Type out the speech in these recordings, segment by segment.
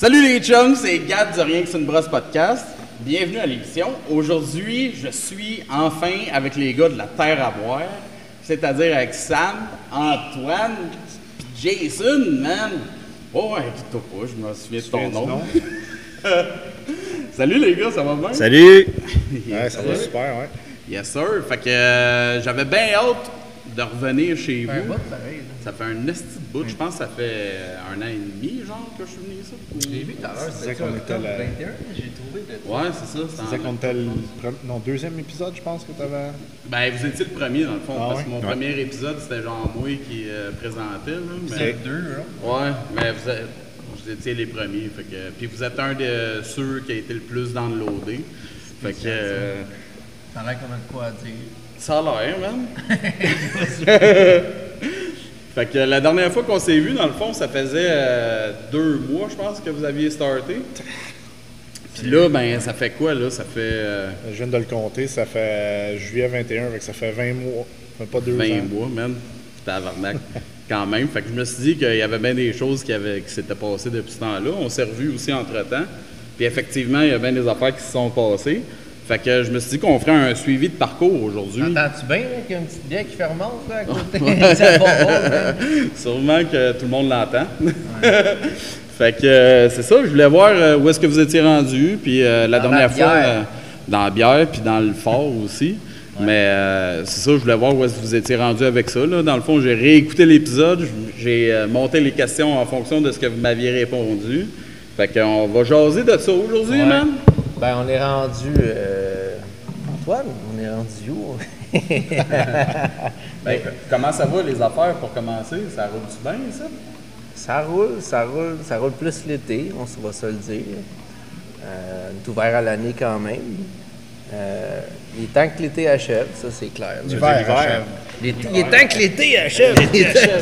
Salut les chums, c'est Gab du Rien que c'est une brosse podcast. Bienvenue à l'émission. Aujourd'hui, je suis enfin avec les gars de la Terre à boire, c'est-à-dire avec Sam, Antoine, puis Jason, man. Oh, ouais, toi pas, je me souviens de ton nom. Salut les gars, ça va bien? Salut! Ouais, ça va super, ouais. Yes sir. Fait que euh, j'avais bien hâte de revenir chez Un vous. bout, pareil. là. Ça fait un esti de bout, je pense que ça fait un an et demi, genre, que je suis venu ici. J'ai vu tout à l'heure, c'était qu'on ça, était octobre là. 21, j'ai trouvé de Ouais, c'est ça. Tu c'est en- qu'on était le non, deuxième épisode, je pense, que tu avais. Ben, vous étiez le premier, dans le fond, Ah parce ouais? que mon Ouais. premier épisode, c'était genre moi qui euh, présentais, là. Mais, C'est deux, hein. ouais, mais vous, êtes- vous étiez les premiers. Fait que, puis vous êtes un de ceux qui a été le plus downloadé. Fait que, euh, T'en as qu'on a de quoi à dire. Ça a l'air, man. fait que la dernière fois qu'on s'est vu, dans le fond, ça faisait euh, deux mois, je pense, que vous aviez starté. Puis là, ben, ça fait quoi, là? Ça fait euh, Je viens de le compter, ça fait juillet 21, fait que ça fait 20 mois. Fait pas deux 20 ans. mois, man. Tabarnak. Quand même. Fait que je me suis dit qu'il y avait bien des choses qui, avaient- qui s'étaient passées depuis ce temps-là. On s'est revus aussi entre-temps. Puis effectivement, il y a bien des affaires qui se sont passées. Fait que je me suis dit qu'on ferait un suivi de parcours aujourd'hui. Entends-tu bien, qu'il y a une petite bière qui fermente, là, à côté? Là. Sûrement que tout le monde l'entend. fait que euh, c'est ça, je voulais voir euh, où est-ce que vous étiez rendu. Puis euh, la Dans dernière la fois, euh, dans la bière, puis dans le fort aussi. Mais c'est ça, je voulais voir où est-ce que vous étiez rendu avec ça. là. Dans le fond, j'ai réécouté l'épisode, j'ai monté les questions en fonction de ce que vous m'aviez répondu. Fait qu'on va jaser de ça aujourd'hui, Ouais. man. Ben, on est rendu. Euh... Antoine, on est rendu où? Ben, comment ça va les affaires pour commencer? Ça roule-tu bien, ça? Ça roule, ça roule, ça roule plus l'été, on se va se le dire. Euh, on est ouvert à l'année quand même. Euh, il est temps que l'été achève, ça c'est clair. L'hiver, achève. L'été- Il est temps que l'été achève.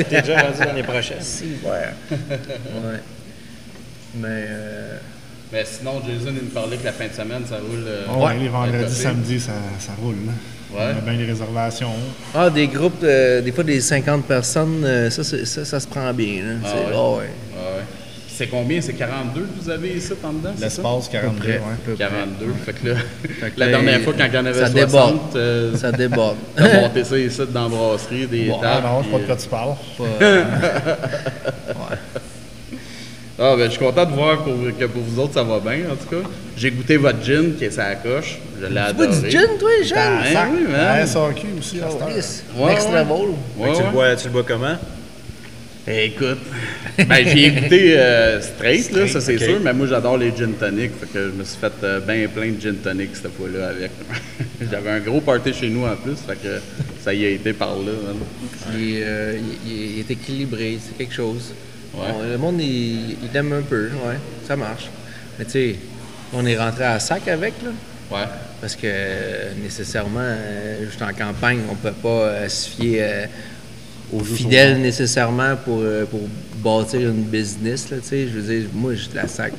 T'es déjà rendu l'année prochaine. Si, ouais. ouais. Mais euh, Mais sinon, Jason, il me parlait que la fin de semaine, ça roule. euh, Ouais, les vendredis, samedis, ça, ça roule. là. Ouais. On a bien les réservations. ah, des groupes, euh, des fois des 50 personnes, euh, ça, c'est- ça, ça se prend bien. Là. Ah C'est- ouais? ah ouais. Ouais. Puis C'est combien? C'est 42 que vous avez ici en dedans? c'est ça? L'espace 42, près. ouais. peu près. 42. Fait que là, Fait que la dernière fois, quand il y en avait ça 60, déborde. euh, Ça déborde. t'as monté ça ici dans la brasserie, des Bon, Ah tables. non, je sais pas de quoi tu parles. Ah, ben, je suis content de voir pour- que pour vous autres, ça va bien, en tout cas. J'ai goûté votre gin qui est sa coche. Je l'ai Tu adoré. bois du gin, toi, Jean? Ben oui, man. Ouais, SAQ aussi, à. Ouais, Next ouais. level. Ouais, tu, ouais. le bois, tu le bois comment? Eh, écoute, ben, j'ai goûté euh, straight, là, ça c'est sûr, mais moi j'adore les gin tonic, fait que je me suis fait euh, bien plein de gin tonic cette fois-là avec. J'avais un gros party chez nous en plus, fait que ça y a été par là. Il, est, euh, il est équilibré, c'est quelque chose. Ouais. On- le monde, il, il aime un peu, ouais, ça marche. Mais tu sais, on est rentré à sac avec, là, Ouais. parce que euh, nécessairement, euh, juste en campagne, on peut pas euh, se fier aux fidèles nécessairement pour, pour bâtir une business, là, tu sais. Je veux dire, moi, je la sac.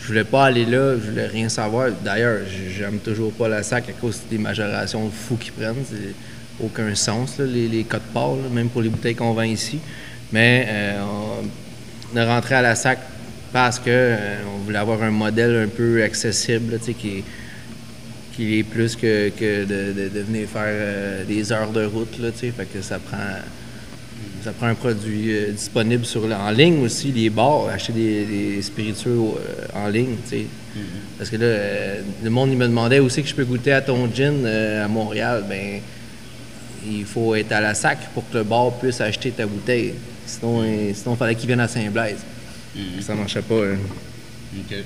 Je voulais pas aller là, je voulais rien savoir. D'ailleurs, j'aime toujours pas la sac à cause des majorations fous qu'ils prennent. C'est aucun sens, là, les, les codes parts, même pour les bouteilles qu'on vend ici. Mais euh, on, on est rentré à la sac parce que euh, on voulait avoir un modèle un peu accessible, là, qui est, qui est plus que, que de, de- de venir faire euh, des heures de route, là. Fait que ça prend ça prend un produit disponible sur, en ligne aussi, les bars, acheter des, des spiritueux en ligne, sais. Parce que là, le monde, il me demandait aussi que je peux goûter à ton gin à Montréal. Ben, il faut être à la sac pour que le bar puisse acheter ta bouteille. Sinon, euh, sinon il fallait qu'il vienne à Saint-Blaise. Ça marchait pas. hein. OK.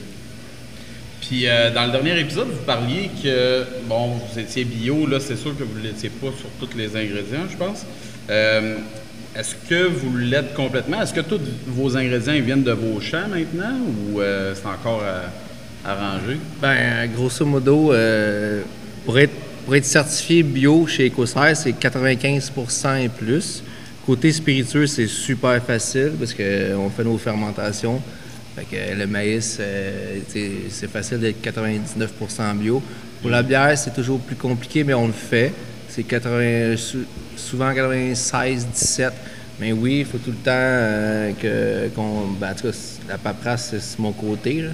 Puis euh, dans le dernier épisode, vous parliez que, bon, vous étiez bio, là, c'est sûr que vous ne l'étiez pas sur tous les ingrédients, je pense. Euh, Est-ce que vous l'êtes complètement? Est-ce que tous vos ingrédients ils viennent de vos champs maintenant ou euh, c'est encore ranger? Ben, grosso modo, euh, pour, être, pour être certifié bio chez EcoSerre, c'est 95 et plus. Côté spiritueux, c'est super facile parce qu'on fait nos fermentations. Fait que le maïs, euh, c'est facile d'être 99% bio. Pour la bière, c'est toujours plus compliqué, mais on le fait. C'est 80 sou- souvent 96, 17. Mais oui, il faut tout le temps euh, que, qu'on. ben, en tout cas, la paperasse, c'est mon côté. là.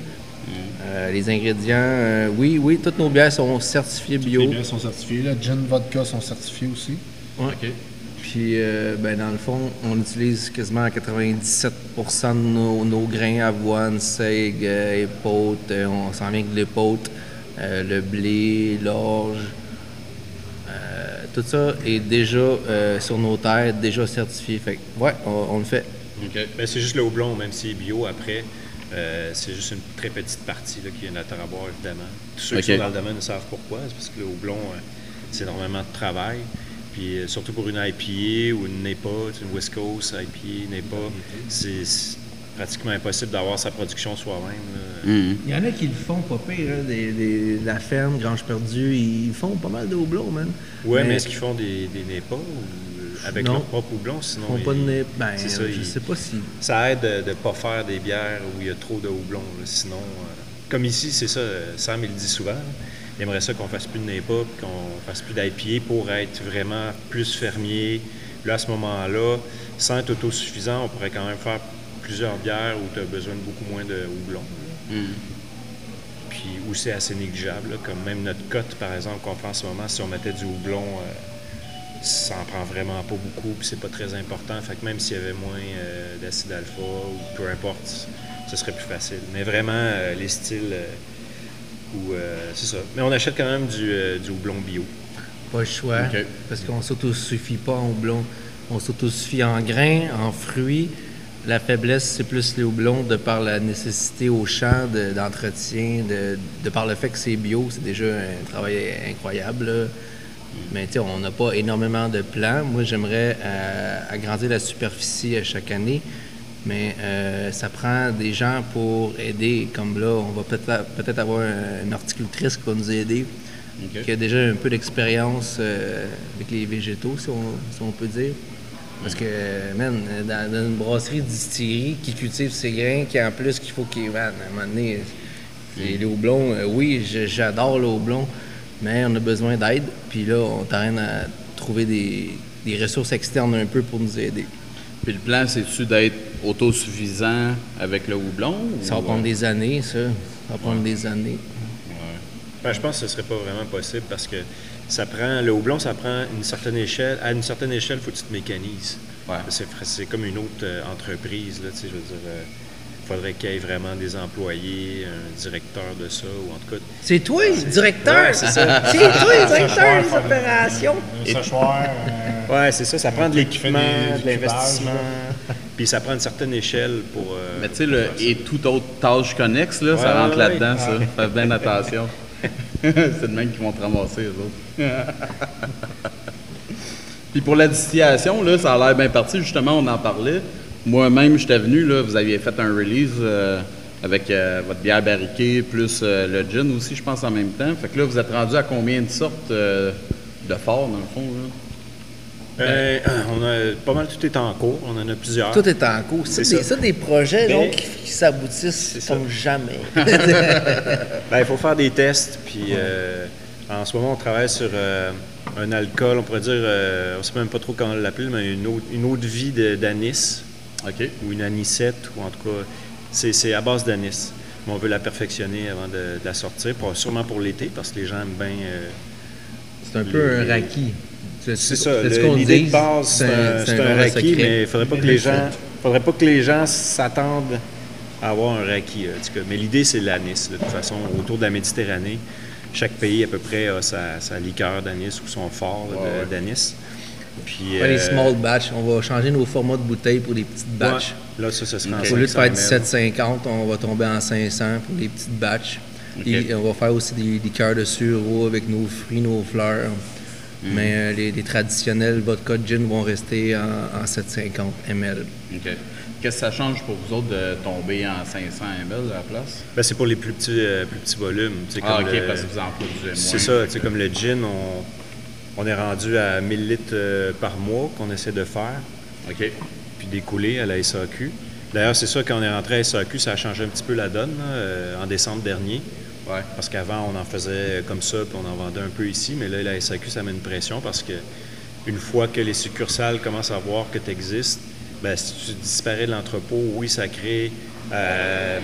Euh, les ingrédients, euh, oui, oui, toutes nos bières sont certifiées bio. Les bières sont certifiées. Là. Gin, vodka sont certifiés aussi. Ouais. OK. Puis, euh, ben, dans le fond, on utilise quasiment 97 de nos, nos grains, avoine, seigle, épaute. euh, on s'en vient avec de l'épaute, euh, le blé, l'orge. Euh, tout ça est déjà euh, sur nos terres, déjà certifié. Fait que, ouais, on, on le fait. OK. Ben, c'est juste le houblon, même s'il est bio après. euh, c'est juste une très petite partie là, qui est notre à boire, évidemment. Tous ceux qui sont dans le domaine savent pourquoi. C'est parce que le houblon, euh, c'est énormément de travail. Puis euh, surtout pour une IPA ou une NEPA, une West Coast IPA, NEPA, c'est pratiquement impossible d'avoir sa production soi-même. Mhm. Il y en a qui le font pas pire, hein, des, des- la ferme, Grange Perdue, ils font pas mal de houblon, man. Ouais, mais, est-ce qu'ils font des, des NEPA ou euh, avec Non. leur propre houblon? Sinon, Ils font pas de nez. Ben, c'est ça, je ils- sais pas si. Ça aide de ne pas faire des bières où il y a trop de houblon. là. Sinon, euh, comme ici, c'est ça, Sam il le dit souvent. là. Il aimerait ça qu'on fasse plus de NEPA qu'on fasse plus d'IPA pour être vraiment plus fermier. Là, à ce moment-là, sans être autosuffisant, on pourrait quand même faire plusieurs bières où tu as besoin de beaucoup moins de houblon. Mhm. Puis où c'est assez négligeable. là. Comme même notre cote, par exemple, qu'on fait en ce moment, si on mettait du houblon, euh, ça en prend vraiment pas beaucoup, puis c'est pas très important. Fait que même s'il y avait moins euh, d'acide alpha ou peu importe, ce serait plus facile. Mais vraiment, euh, les styles, où, euh, c'est ça. Mais on achète quand même du, euh, du houblon bio. Pas le choix. Parce qu'on s'autosuffit pas en houblon. On s'autosuffit en grains, en fruits. La faiblesse, c'est plus les houblons de par la nécessité au champ de- d'entretien, de, de par le fait que c'est bio, c'est déjà un travail incroyable. là. Mais tu sais, on n'a pas énormément de plans. Moi, j'aimerais euh, agrandir la superficie à chaque année. Mais euh, ça prend des gens pour aider. Comme là, on va peut-être peut avoir un- une horticultrice qui va nous aider qui a déjà un peu d'expérience euh, avec les végétaux, si on, si on peut dire. Parce que, man, dans, dans une brasserie distillerie qui cultive ses grains, qui en plus qu'il faut qu'il. Man, à un moment donné, les houblons, euh, oui, j'adore le houblon, mais on a besoin d'aide. Puis là, on t'arrête à trouver des, des ressources externes un peu pour nous aider. Puis le plan, c'est-tu d'être autosuffisant avec le houblon? Ça va ou, prendre euh, des années, ça. Ça va prendre des années. Ben, je pense que ce serait pas vraiment possible parce que ça prend le houblon, ça prend une certaine échelle. À une certaine échelle, il faut que tu te mécanises. Ouais. C'est, c'est comme une autre euh, entreprise. Là, tu sais, je veux dire, il faudrait qu'il y ait vraiment des employés, un directeur de ça, ou en tout cas. C'est toi, le directeur! Ouais, c'est ça. C'est toi, le directeur des opérations! Un séchoir. euh, Ouais, c'est ça. Ça prend de l'équipement, de l'investissement. Puis ça prend une certaine échelle pour. euh, Mais tu sais, le et toute autre tâche connexe, là, ça rentre ouais, là-dedans, ouais. ça. Faites bien attention. c'est de même qu'ils vont te ramasser, eux autres. Puis pour la distillation, là, ça a l'air bien parti. Justement, on en parlait. Moi-même, j'étais venu, là, vous aviez fait un release euh, avec euh, votre bière barriquée, plus le gin aussi, je pense, en même temps. Fait que là, vous êtes rendu à combien de sortes de forts, dans le fond? Là? Euh, on a pas mal tout est en cours. On en a plusieurs. Tout est en cours. C'est C'est des, ça. ça, des projets Mais- donc, qui, qui s'aboutissent comme jamais. Ben, il faut faire des tests. Puis euh, en ce moment, on travaille sur euh, un alcool, on pourrait dire, euh, on ne sait même pas trop comment l'appeler, mais une eau, une de vie de- d'anis, OK. ou une anisette, ou en tout cas, c'est c'est à base d'anis. Mais on veut la perfectionner avant de, de la sortir, pour- sûrement pour l'été, parce que les gens aiment bien. euh, C'est un peu un raki. C'est ça, l'idée de base, c'est un, c'est un raki, mais il ne faudrait pas que les gens, faudrait pas que les gens s'attendent à avoir un raki. en tout cas. Mais l'idée, c'est l'anis. De toute façon, autour de la Méditerranée, chaque pays à peu près a sa, sa liqueur d'anis ou son fort Ouais, d'anis. Puis, Pas les euh, small batch. On va changer nos formats de bouteilles pour les petites ouais, batches. là, ça, ça en Au lieu de 500 faire ml. 17,50, on va tomber en 500 pour les petites batches. Et on va faire aussi des liqueurs de sureau avec nos fruits, nos fleurs. Mm. Mais euh, les, les traditionnels vodka gin vont rester en, en 750 ml. OK. Qu'est-ce que ça change pour vous autres de tomber en 500 ml à la place? Ben, c'est pour les plus petits, euh, plus petits volumes. Ah, comme OK, le- parce que vous en produisez moins. C'est ça, sais, comme le gin, on, on est rendu à 1000 litres euh, par mois qu'on essaie de faire. OK. puis d'écouler à la SAQ. D'ailleurs, c'est ça, quand on est rentré à SAQ, ça a changé un petit peu la donne là, euh, en décembre dernier. Ouais. Parce qu'avant, on en faisait comme ça, puis on en vendait un peu ici. Mais là, la SAQ, ça met une pression parce que une fois que les succursales commencent à voir que tu existes, ben, si tu disparais de l'entrepôt, oui, ça crée euh,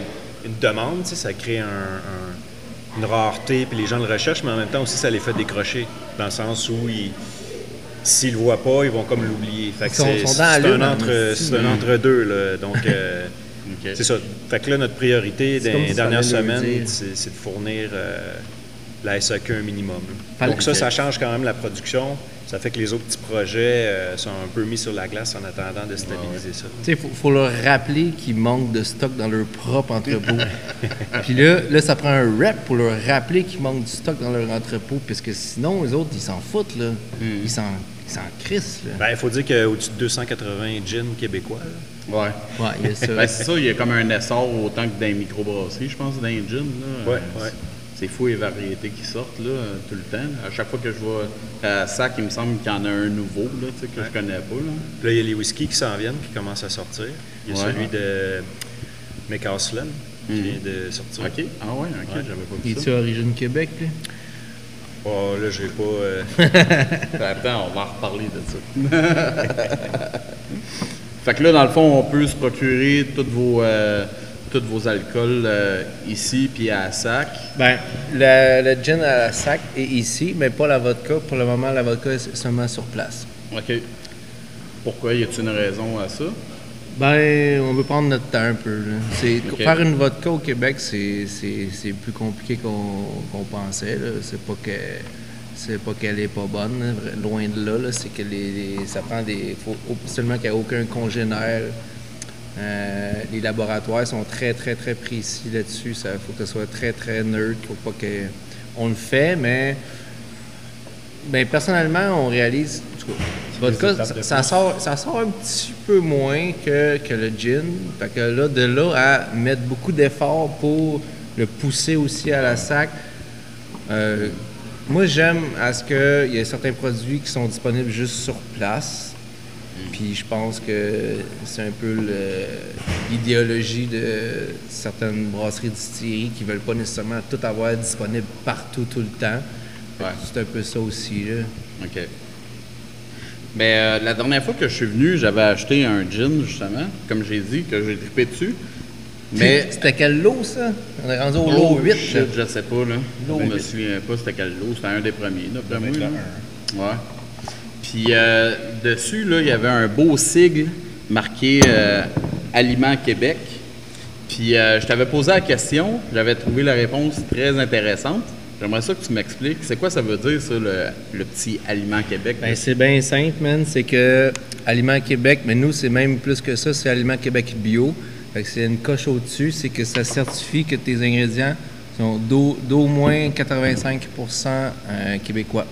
une demande, ça crée un- un- une rareté, puis les gens le recherchent, mais en même temps aussi, ça les fait décrocher, dans le sens où ils, s'ils le voient pas, ils vont comme l'oublier. Fait que c'est un, entre, hein, c'est un entre-deux, là. Donc, euh, C'est ça. Fait que là, notre priorité dans les ça dernières semaines, c'est de fournir euh, la SAQ un minimum. Donc ça, ça change quand même la production. Ça fait que les autres petits projets euh, sont un peu mis sur la glace en attendant de stabiliser ça. Tu sais, faut, faut leur rappeler qu'ils manquent de stock dans leur propre entrepôt. Puis là, là, ça prend un rep pour leur rappeler qu'ils manquent du stock dans leur entrepôt, parce que sinon, les autres, ils s'en foutent, là. Ils s'en ils s'en crissent, là. Ben, il faut dire qu'au-dessus de 280 gins québécois, là. Ouais. Ouais, il y a ça. Ben, c'est ça, il y a comme un essor autant que dans les microbrasseries, je pense, dans les gins. Là. Ouais, ouais. C'est fou les variétés qui sortent là, tout le temps. À chaque fois que je vois à Sac, il me semble qu'il y en a un nouveau là, tu sais, que je connais pas. Là. Là, il y a les whiskies qui s'en viennent, qui commencent à sortir. Il y a Ouais. celui de McCausland qui vient de sortir. OK. Ah ouais, OK, Ouais. j'avais pas vu Il ça. est-tu Origine Québec, lui? Oh, là, j'ai pas... euh, Attends, on va en reparler de ça. fait que là, dans le fond, on peut se procurer tous vos, euh, tous vos alcools euh, ici puis à Sac. Ben, le, le gin à la sac est ici, mais pas la vodka. Pour le moment, la vodka est seulement sur place. OK. Pourquoi? Y a-t-il une raison à ça? Ben, on veut prendre notre temps un peu. C'est. Faire une vodka au Québec, c'est, c'est, c'est plus compliqué qu'on, qu'on pensait. là. C'est pas que c'est pas qu'elle est pas bonne, loin de là. là. C'est que les, les- ça prend des. faut au- seulement qu'il n'y a aucun congénère. Euh, les laboratoires sont très, très, très précis là-dessus. Il faut que ce soit très, très neutre. faut pas que. On le fait, mais. Ben, personnellement, on réalise. Tout cas, ça, sort, ça sort un petit peu moins que, que le gin. Fait que là, de là à mettre beaucoup d'efforts pour le pousser aussi à la sac. euh, moi, j'aime à ce qu'il y ait certains produits qui sont disponibles juste sur place. Puis je pense que c'est un peu l'idéologie de certaines brasseries distilleries qui veulent pas nécessairement tout avoir disponible partout tout le temps. Ouais. C'est un peu ça aussi. Là. OK. Mais euh, la dernière fois que je suis venu, j'avais acheté un gin, justement, comme j'ai dit, que j'ai trippé dessus. Mais. C'était quel lot, ça? On est rendu au lot Oh, 8. shit, là. je sais pas, là. Lot je me souviens pas c'était quel lot. C'était un des premiers, d'après moi. être le là. Ouais. Puis euh, dessus, là, il y avait un beau sigle marqué euh, Aliments Québec. Puis euh, je t'avais posé la question, j'avais trouvé la réponse très intéressante. J'aimerais ça que tu m'expliques. C'est quoi ça veut dire, ça, le, le petit Aliment Québec? Ben, c'est bien simple, man. C'est que Aliment Québec, mais nous, c'est même plus que ça, c'est Aliment Québec Bio. Fait que c'est une coche au-dessus, c'est que ça certifie que tes ingrédients sont d'au d'au moins 85% euh, québécois.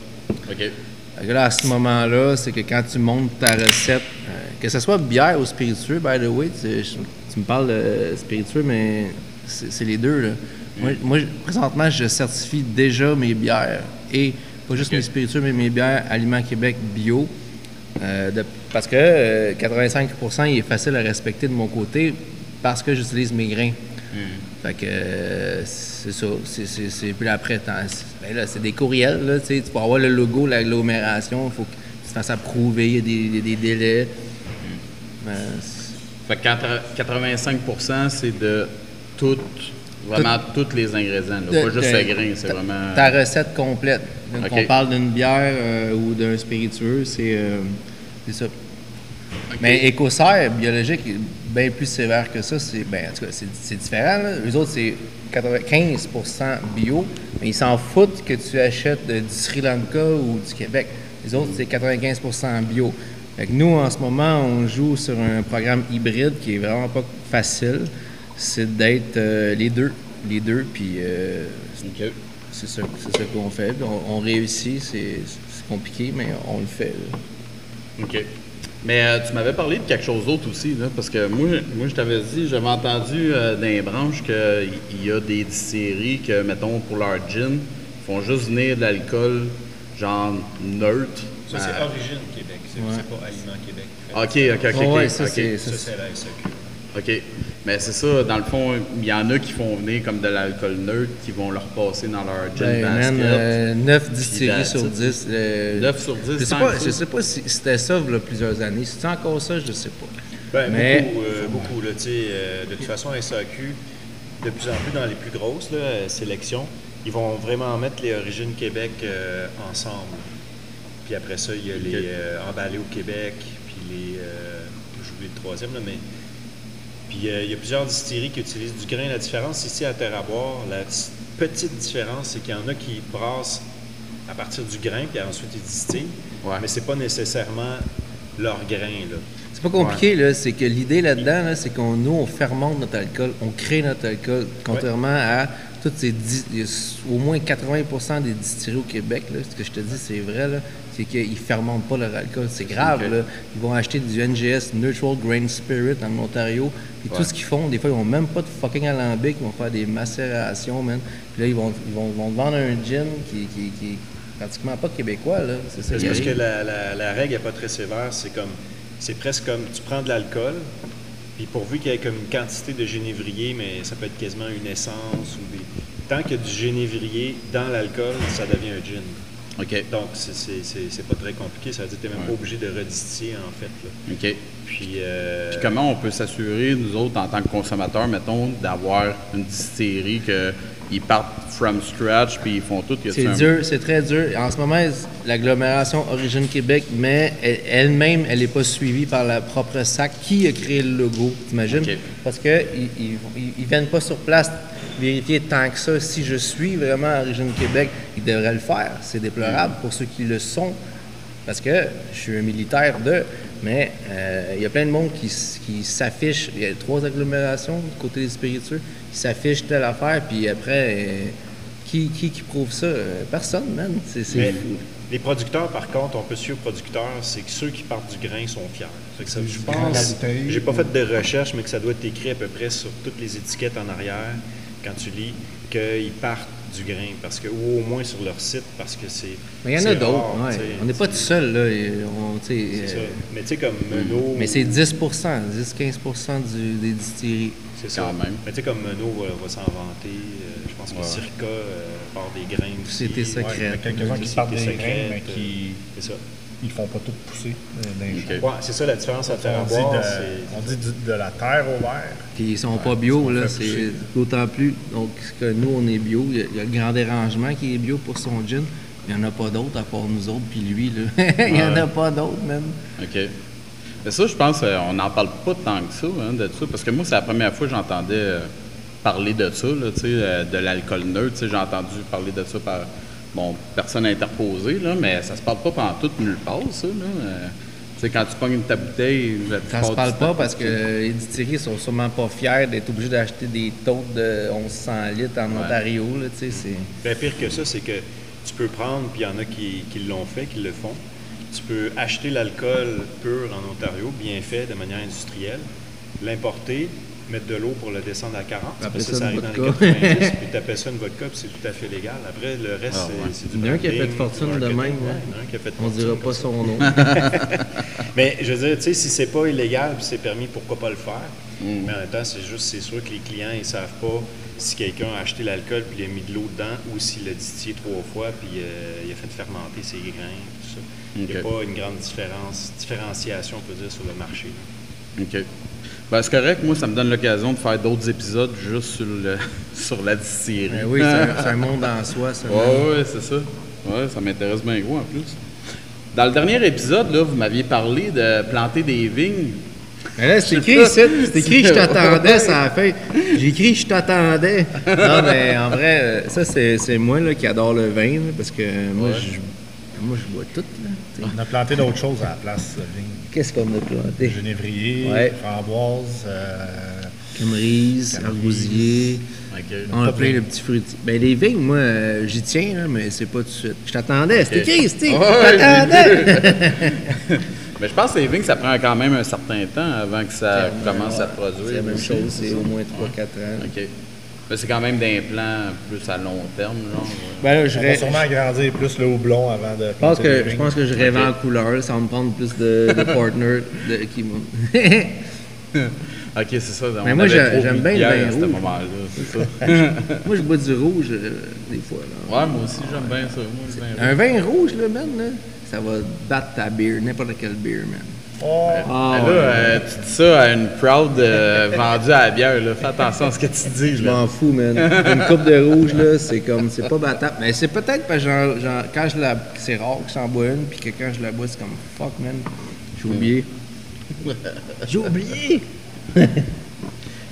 OK. Fait que là, à ce moment-là, c'est que quand tu montes ta recette, euh, que ce soit bière ou spiritueux, by the way, tu me parles de spiritueux, mais c'est c'est les deux. Là. Moi, moi, présentement, je certifie déjà mes bières et pas juste mes spiritueux, mais mes bières Aliments Québec bio. Euh, de- parce que euh, 85 il est facile à respecter de mon côté parce que j'utilise mes grains. Fait que euh, c'est ça. C'est, là, après, ben là, c'est des courriels. Là, tu peux avoir le logo, l'agglomération. Il faut que tu te fasses approuver. Il y a des, des- des délais. Ben, c'est- Fait que quatre- 85% c'est de toutes, vraiment tous les ingrédients. là. de- pas juste de- le grain, c'est ta- vraiment. Ta recette complète. Donc, on parle d'une bière euh, ou d'un spiritueux, c'est, euh, ça. Mais écossaire biologique est bien plus sévère que ça. C'est, ben, en tout cas, c'est, différent. Là. Les autres, c'est 95% bio, mais ils s'en foutent que tu achètes de- du Sri Lanka ou du Québec. Les autres, c'est 95% bio. Fait que nous, en ce moment, on joue sur un programme hybride qui est vraiment pas facile. C'est d'être euh, les deux. Les deux, puis euh, c'est ça, c'est ça qu'on fait. On, on réussit, c'est, c'est compliqué, mais on le fait. là. OK. Mais euh, tu m'avais parlé de quelque chose d'autre aussi, là, parce que moi, moi je t'avais dit, j'avais entendu euh, dans les branches qu'il y a des distilleries que, mettons, pour leur gin, font juste venir de l'alcool, genre neutre. Ça, c'est Ah, Origine Québec, c'est Ouais. c'est pas Aliment Québec. OK, OK, OK. Ok, ouais, ça, c'est- Ça, c'est la SAQ. OK. Mais c'est ça, dans le fond, il y en a qui font venir comme de l'alcool neutre, qui vont leur passer dans leur gin Ben, basket. man, euh, 9 distilleries sur it. 10. euh, 9 sur 10, Je sais pas, je sais pas si c'était ça il y a plusieurs années. Si c'est encore ça, je sais pas. Ben, Mais- beaucoup, euh, beaucoup là, euh, de toute façon, SAQ, de plus en plus dans les plus grosses là, euh, sélections, ils vont vraiment mettre les origines Québec euh, ensemble. Puis après ça, il y a les euh, emballés au Québec, puis les. Euh, J'oublie le troisième, là, mais. Puis euh, il y a plusieurs distilleries qui utilisent du grain. La différence ici à Terre à boire, la petite différence, c'est qu'il y en a qui brassent à partir du grain, puis ensuite ils distillent. Ouais. Mais c'est pas nécessairement leur grain, là. C'est pas compliqué, là. C'est que l'idée là-dedans, là, c'est qu'on nous, on fermente notre alcool, on crée notre alcool, contrairement à toutes ces. au moins 80% des distilleries au Québec, là, ce que je te dis, c'est vrai, là, c'est qu'ils fermentent pas leur alcool. C'est grave, là. Ils vont acheter du NGS, Neutral Grain Spirit, en Ontario. Puis Ouais. tout ce qu'ils font, des fois, ils n'ont même pas de fucking alambic, ils vont faire des macérations, man. Puis là, ils vont, ils vont, vont te vendre un gin qui, qui, qui est pratiquement pas québécois, là. C'est ça parce que la, la- la règle n'est pas très sévère. C'est comme, c'est presque comme tu prends de l'alcool, puis pourvu qu'il y ait comme une quantité de génévrier, mais ça peut être quasiment une essence ou des. Tant qu'il y a du génévrier dans l'alcool, ça devient un gin. OK. Donc c'est, pas très compliqué. Ça veut dire que tu n'es même Ouais. pas obligé de redistiller en fait. là. OK. Puis, euh, Puis comment on peut s'assurer, nous autres, en tant que consommateurs, mettons, d'avoir une distillerie qu'ils partent from scratch puis ils font tout? C'est un- dur, c'est très dur. En ce moment, l'agglomération Origine Québec, mais elle- elle-même, elle n'est pas suivie par la propre SAC qui a créé le logo, t'imagines? Ok. Parce qu'ils ne viennent pas sur place vérifier tant que ça. Si je suis vraiment Origine Québec, ils devraient le faire. C'est déplorable pour ceux qui le sont. Parce que je suis un militaire de, mais euh, il y a plein de monde qui, qui s'affiche. Il y a trois agglomérations du côté des spiritueux qui s'affichent telle affaire, puis après, euh, qui, qui, qui prouve ça? Euh, Personne, man. C'est, c'est Mais fou. les producteurs, par contre, on peut suivre producteurs, c'est que ceux qui partent du grain sont fiers. Fait que ça, je pense, j'ai pas fait de recherche, mais que ça doit être écrit à peu près sur toutes les étiquettes en arrière, quand tu lis, qu'ils partent du grain, parce que, ou au moins sur leur site, parce que c'est. Mais il y en a d'autres. ouais. On n'est pas tout seul, là. on, C'est euh, ça. Mais tu sais, comme Menot. mais c'est 10% 10-15 du- des distilleries. C'est ça. Quand même. Mais tu sais, comme Menot va, va s'en vanter. euh, je pense que Ouais. Circa euh, part des grains aussi. C'était secret. Il y a quelques-uns qui partent des grains, mais euh, qui C'est ça. Ils font pas tout pousser euh, dans les Ok. champs. Ouais, c'est ça la différence à faire à On dit, de, on dit du- de la terre au verre. Puis ils sont pas bio, là, c'est d'autant plus. Donc, que nous, on est bio. Il y, a, il y a le grand dérangement qui est bio pour son gin. Il n'y en a pas d'autres à part nous autres, puis lui, là. Il n'y en a pas d'autres, même. OK. Mais ça, je pense qu'on n'en parle pas tant que ça, hein, de ça, parce que moi, c'est la première fois que j'entendais euh, parler de ça, là, tu sais, euh, de l'alcool neutre. J'ai entendu parler de ça par bon, personne interposée, là, mais ça se parle pas pendant tout nulle part, ça. Là. Euh, tu sais, quand tu pognes ta bouteille, la Ça se parle pas parce que les distilleries sont sûrement pas fiers d'être obligés d'acheter des totes de 1100 litres en Ouais. Ontario, là, tu sais, c'est... Ben, pire que ça, c'est que tu peux prendre, puis il y en a qui, qui l'ont fait, qui le font. Tu peux acheter l'alcool pur en Ontario, bien fait, de manière industrielle, l'importer, mettre de l'eau pour le descendre à 40. Après ça, ça, dans les vodka. 90, puis tu appelles ça une vodka, puis c'est tout à fait légal. Après, le reste, Ah, c'est- ouais. c'est du Il y en a un qui a fait fortune de même, Ouais, un qui a fait On fortune dira pas son nom. Mais je veux dire, tu sais, si c'est pas illégal puis c'est permis, pourquoi pas le faire? Mm. Mais en même temps, c'est juste, c'est sûr que les clients, ils savent pas si quelqu'un a acheté l'alcool puis il a mis de l'eau dedans ou s'il l'a distillé trois fois puis euh, il a fait fermenter ses grains, tout ça. Il n'y a pas une grande différence, différenciation, on peut dire, sur le marché. OK. Ben, c'est correct. Moi, ça me donne l'occasion de faire d'autres épisodes juste sur, le, sur la distillerie. Ben oui, c'est un, monde en soi, ça. man. Ouais, c'est ça. Ouais, ça m'intéresse bien gros en plus. Dans le dernier épisode, là, vous m'aviez parlé de planter des vignes. Mais là, c'est écrit c'est écrit je t'attendais, ça a fait. J'ai écrit je t'attendais. Non, mais en vrai, ça, c'est c'est moi là, qui adore le vin, là, parce que moi, Ouais. je, moi, je bois tout. là. On a planté d'autres choses à la place. euh, vigne. Qu'est-ce qu'on a planté? Genévrier, Ouais. framboise, euh, Camerise. On a plein de petits fruits. Ben, les vignes, moi, euh, j'y tiens, là, mais c'est pas tout de suite. Je t'attendais, c'était c'était. Ouais, je t'attendais. Mais je pense que les vignes, ça prend quand même un certain temps avant que ça commence à produire. C'est la même chose, c'est au moins 3-4 ans. OK. Mais c'est quand même d'un plan plus à long terme, genre. Ben là, je on va rêve- sûrement agrandir plus le houblon avant de Je pense que, je pense que je rêvais en couleur, ça va me prendre plus de, de partners de, qui OK, c'est ça. Mais moi, j'aime bien le vin rouge. c'est ça. Moi, je bois du rouge euh, des fois. Là. ouais, moi aussi, j'aime bien ça. Moi, le vin Un vin rouge, là, man, là, ça va battre ta bière, n'importe quelle bière, man. Oh, Ah, là, ouais. euh, tu dis ça à une crowd euh, vendue à la bière. Là. Fais attention à ce que tu dis. Je m'en fous, man. Une coupe de rouge, là, c'est comme, c'est pas battable. Mais c'est peut-être parce que j'en- j'en- quand je la, c'est rare que j'en bois une, puis que quand je la bois, c'est comme, fuck, man, j'ai oublié. J'ai oublié!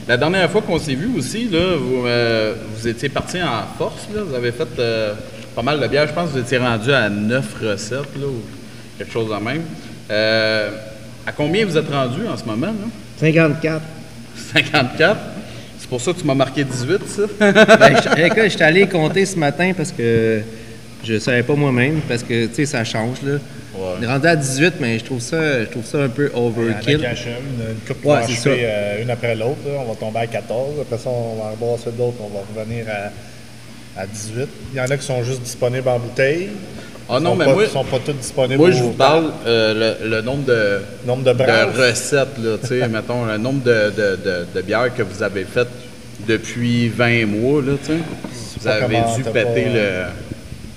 La dernière fois qu'on s'est vu aussi, là, vous, euh, vous étiez parti en force. Là. Vous avez fait pas mal de bières. Je pense que vous étiez rendu à 9 recettes là, ou quelque chose de même. À combien vous êtes rendu en ce moment? Là? 54. 54? C'est pour ça que tu m'as marqué 18, ça? Ben, je- écoute, j'étais allé compter ce matin parce que je savais pas moi-même, parce que, tu sais, ça change, là. Ouais. Rendu à 18, mais je trouve ça, je trouve ça un peu overkill. achètent une, une coupe qui Ouais, achever ça. euh, une après l'autre. On va tomber à 14. Après ça, on va en brasser d'autres. On va revenir à, à 18. Il y en a qui sont juste disponibles en bouteille. Ah Ils non, sont mais pas, moi, ils sont pas tous disponibles moi je vous parle euh, le, le nombre de, nombre de de brasses. recettes, là, tu sais, mettons, le nombre de, de, de, de bières que vous avez faites depuis 20 mois, là, tu sais. Vous avez dû t'as péter, pas,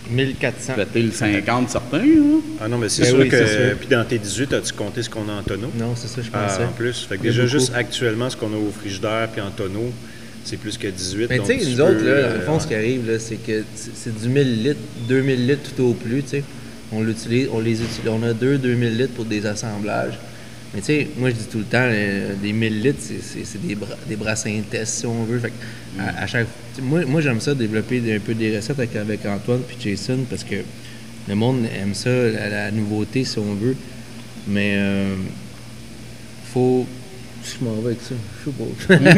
le, 1400. péter le 50 certains, hein? Ah non, mais c'est Ben sûr oui, que. Puis dans tes 18, as-tu compté ce qu'on a en tonneau? Non, c'est ça, je Ah, pensais. en plus. Fait que déjà, beaucoup. juste actuellement, ce qu'on a au frigidaire puis en tonneau, c'est plus que 18. Mais tu sais, nous autres, là, dans le euh, fond, ce qui arrive, là, c'est que c'est du 1000 litres, 2000 litres tout au plus, tu sais. On l'utilise, on les utilise, on a deux 2000 litres pour des assemblages. Mais tu sais, moi, je dis tout le temps, euh, des 1000 litres, c'est- des, bras, des brassins tests, si on veut. Fait que à, à chaque, moi, moi j'aime ça, développer un peu des recettes avec, avec Antoine puis Jason, parce que le monde aime ça, la, la nouveauté, si on veut. Mais euh, faut... Je m'en vais avec ça. Je sais pas.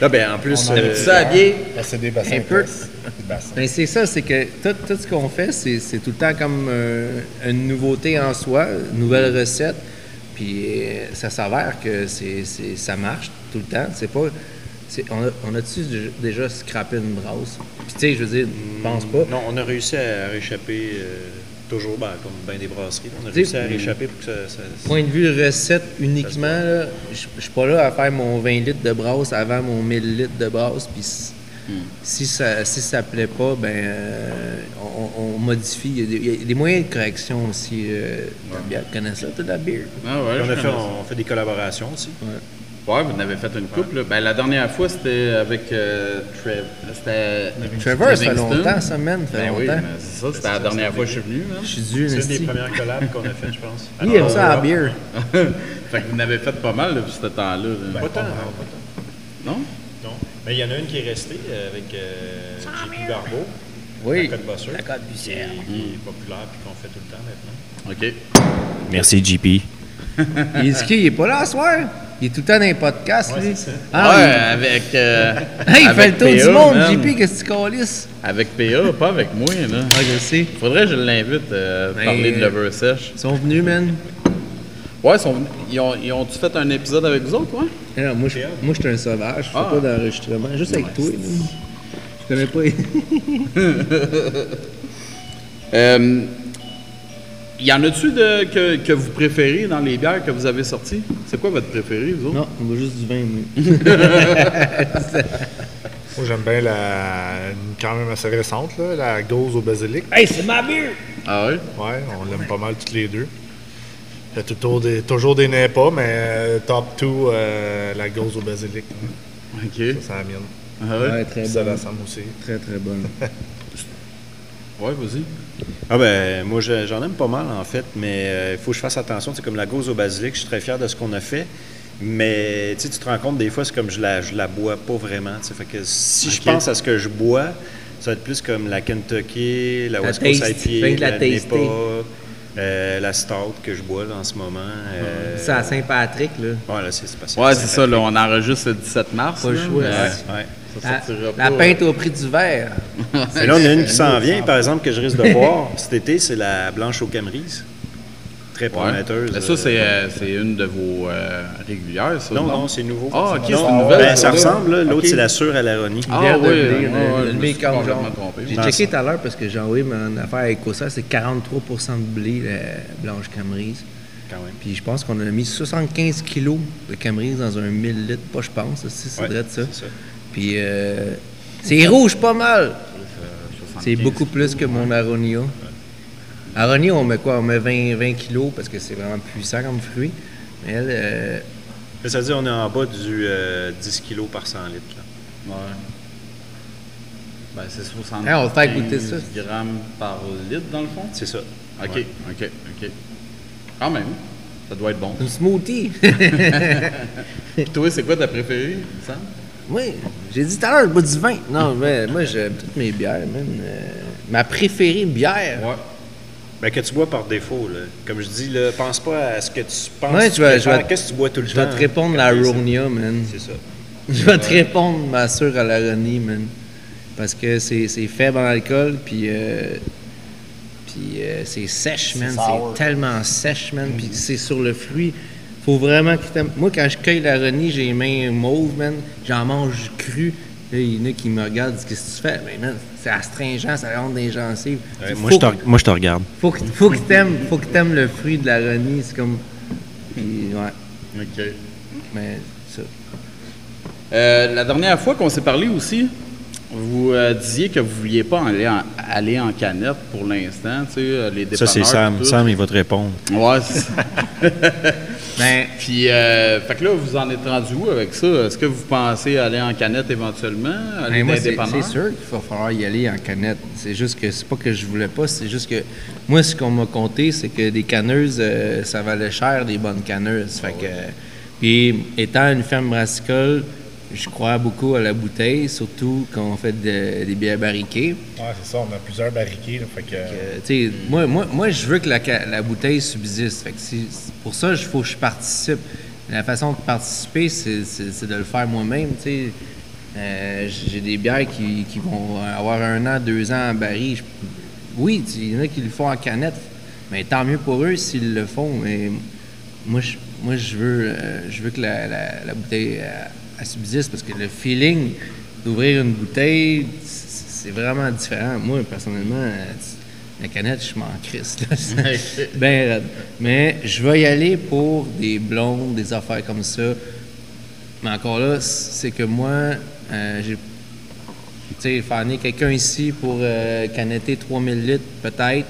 Là, ben, en plus. On euh, dit ça à biais? Ben, c'est des bassins. Un peu. test. Des bassins. Ben, c'est ça, c'est que tout, tout ce qu'on fait, c'est, c'est tout le temps comme euh, une nouveauté en soi, une nouvelle recette. Puis euh, ça s'avère que c'est, c'est- ça marche tout le temps. C'est pas. c'est- on, a, on a-tu déjà- scrappé une brasse? Puis tu sais, je veux dire, je pense pas. Non, on a réussi à réchapper euh, toujours, ben, comme bien des brasseries. On a Tu réussi à réchapper pour que ça. ça- Point de vue recette uniquement, je suis pas là à faire mon 20 litres de brasse avant mon 1000 litres de brasse. Puis si, si ça si ça plaît pas, ben euh, on, on modifie. Il y, a des, il y a des moyens de correction aussi. Euh. Tu connais ça, de la bière? Ah ouais, on, a fait, on fait des collaborations aussi. Ouais, vous en avez fait une couple. là. Ben, la dernière fois, c'était avec euh, Trev. C'était. Trevor, ça fait Livingston. longtemps, ça, man. Ça fait Ben oui, longtemps. mais c'est ça, c'était la dernière fois que je suis venu. hein. Je suis dû, C'est une des premières collabs qu'on a faites, je pense. Il aime ça à la bière. fait que vous en avez fait pas mal depuis ce temps-là. là. Pas tant, non, pas tant. Non? Non. Mais il y en a une qui est restée euh, avec euh, JP Barbeau, Oui. la Côte Bosseur, La Côte qui, Bussière. qui est populaire puis qu'on fait tout le temps maintenant. OK. Merci, JP. Il est il est pas là ce soir? Il est tout le temps dans les podcasts, Ouais, lui. ça. Ah, ouais, il- avec. euh, Hey, il fait le tour PA, du monde, man. JP, qu'est-ce que tu calisses? Avec PA, pas avec moi, là. Ah, je sais. Faudrait que je l'invite euh, à Ben, parler de Lover Sèche. Ils sont venus, man. Ouais, ils, sont venus- ils ont, ils ont-tu fait un épisode avec vous autres, ouais? Eh non, moi, je, moi, je suis un sauvage. Je fais Ah. pas d'enregistrement. Juste avec toi, là. Je connais pas. Euh, y en a-tu de, que, que vous préférez dans les bières que vous avez sorties? C'est quoi votre préféré, vous autres? non, on boit juste du vin, moi. Moi, j'aime bien la. une quand même assez récente, là, la Gauze au basilic. hey, c'est ma bière! Ah ouais? Ouais, on l'aime pas mal toutes les deux. Il y a toujours des, toujours des pas, mais euh, top 2, la Gauze au basilic. OK. Ça, c'est la mienne. Ah ouais? Ouais, très Ça, bonne. la Sam aussi. Très, très bonne. Ouais, vas-y. Ah ben, moi, je- j'en aime pas mal, en fait, mais euh, il faut que je fasse attention. C'est comme la gauze au basilic, je suis très fier de ce qu'on a fait. Mais tu te rends compte, des fois, c'est comme je la, je la bois pas vraiment. Fait que si je pense à ce que je bois, ça va être plus comme la Kentucky, la La West Coast. IPA, la euh, la Stout que je bois là, en ce moment. euh, C'est à Saint-Patrick, là. Ouais, là, c'est Ouais, ça, là, on enregistre le 17 mars. Pas le là, choix, mais ouais. Ouais. La, la peinte au prix du verre. Mais là, on a une qui s'en vient, par exemple, que je risque de boire cet été, c'est la blanche aux Camerise. Très prometteuse. Ça, c'est, euh, euh, c'est une de vos euh, régulières, ça? Non, non, c'est nouveau. Ah, ok, Non, c'est une nouvelle, ben, ça. ressemble, là. L'autre, c'est la sûre à l'aronie. Ah, ouais, le- ouais, le je me trompé. J'ai checké tout à l'heure parce que j'ai envoyé mon affaire à Écossais, c'est 43% de blé, la blanche même. Puis je pense qu'on a mis 75 kilos de Camerise dans un 1000 litres, pas je pense, si c'est Ouais, vrai de ça. c'est ça. Puis euh, c'est rouge pas mal. C'est 75 beaucoup plus que mon Aronia. À Ronnie, on met quoi? On met 20, 20 kilos parce que c'est vraiment puissant comme fruit. Mais elle, euh, Ça veut dire qu'on est en bas du euh, 10 kg par 100 litres. là. Ouais. Ben, c'est 70 Hey, on va faire goûter ça. grammes par litre, dans le fond? C'est ça. OK, Ouais. OK, OK. Quand même, ça doit être bon. une smoothie. Puis toi, c'est quoi ta préférée, Sam? Oui, j'ai dit tout à l'heure, je bois du vin. Non, mais moi, j'aime toutes mes bières, man. Euh, ma préférée bière. Ouais. Ben, que tu bois par défaut. Là. Comme je dis, là, pense pas à ce que tu penses. Ouais, je je vais- Qu'est-ce que tu bois tout le Je temps? vais te répondre la. Ronia, man. C'est ça. Je vais te répondre, ma sûre, à la Ronnie, man. Parce que c'est c'est faible en alcool, puis euh, puis euh, c'est sèche, man. C'est tellement sèche, man. Puis c'est sur le fruit. Faut vraiment que t'aimes- Moi, quand je cueille la Ronnie, j'ai les mains mauves, man. J'en mange cru. Là, il y en a qui me regardent, disent Qu'est-ce que tu fais? Mais man, c'est astringent, ça rentre les gencives. Ouais, moi, je te, que- moi, je te regarde. Faut que, faut que t'aimes, faut que t'aimes le fruit de la Ronnie. C'est comme. Puis, ouais, OK. mais ça. Euh, la dernière fois qu'on s'est parlé aussi, vous euh, disiez que vous ne vouliez pas aller en, aller en canette pour l'instant, tu sais, euh, Ça, c'est Sam. tout. Sam, il va te répondre. Ouais. Ben, Puis, euh, fait que là, vous en êtes rendu où avec ça? Est-ce que vous pensez aller en canette éventuellement? Aller Ben, c'est sûr qu'il va falloir y aller en canette. C'est juste que c'est pas que je voulais pas, c'est juste que moi, ce qu'on m'a compté, c'est que des canneuses, euh, ça valait cher, des bonnes canneuses. Fait que, puis, étant une ferme brassicole, je crois beaucoup à la bouteille, surtout quand on fait de- des bières barriquées. Ouais, c'est ça, on a plusieurs barriqués. là, fait que, Euh, tu sais, moi, moi, moi, je veux que la, la bouteille subsiste. Fait que si- pour ça, il faut que je participe. La façon de participer, c'est de le faire moi-même. Euh, J'ai des bières qui, qui vont avoir un an, deux ans en baril. Je- oui, il y en a qui le font en canette, mais tant mieux pour eux s'ils le font. Mais moi, je, moi, je veux, euh, je veux que la, la- la bouteille elle subsiste parce que le feeling d'ouvrir une bouteille, c'est vraiment différent. Moi, personnellement, la canette, je m'en crisse. raide. Mais je vais y aller pour des blondes, des affaires comme ça. Mais encore là, c'est que moi, euh, j'ai. Tu sais, quelqu'un ici pour euh, canetter 3000 litres, peut-être.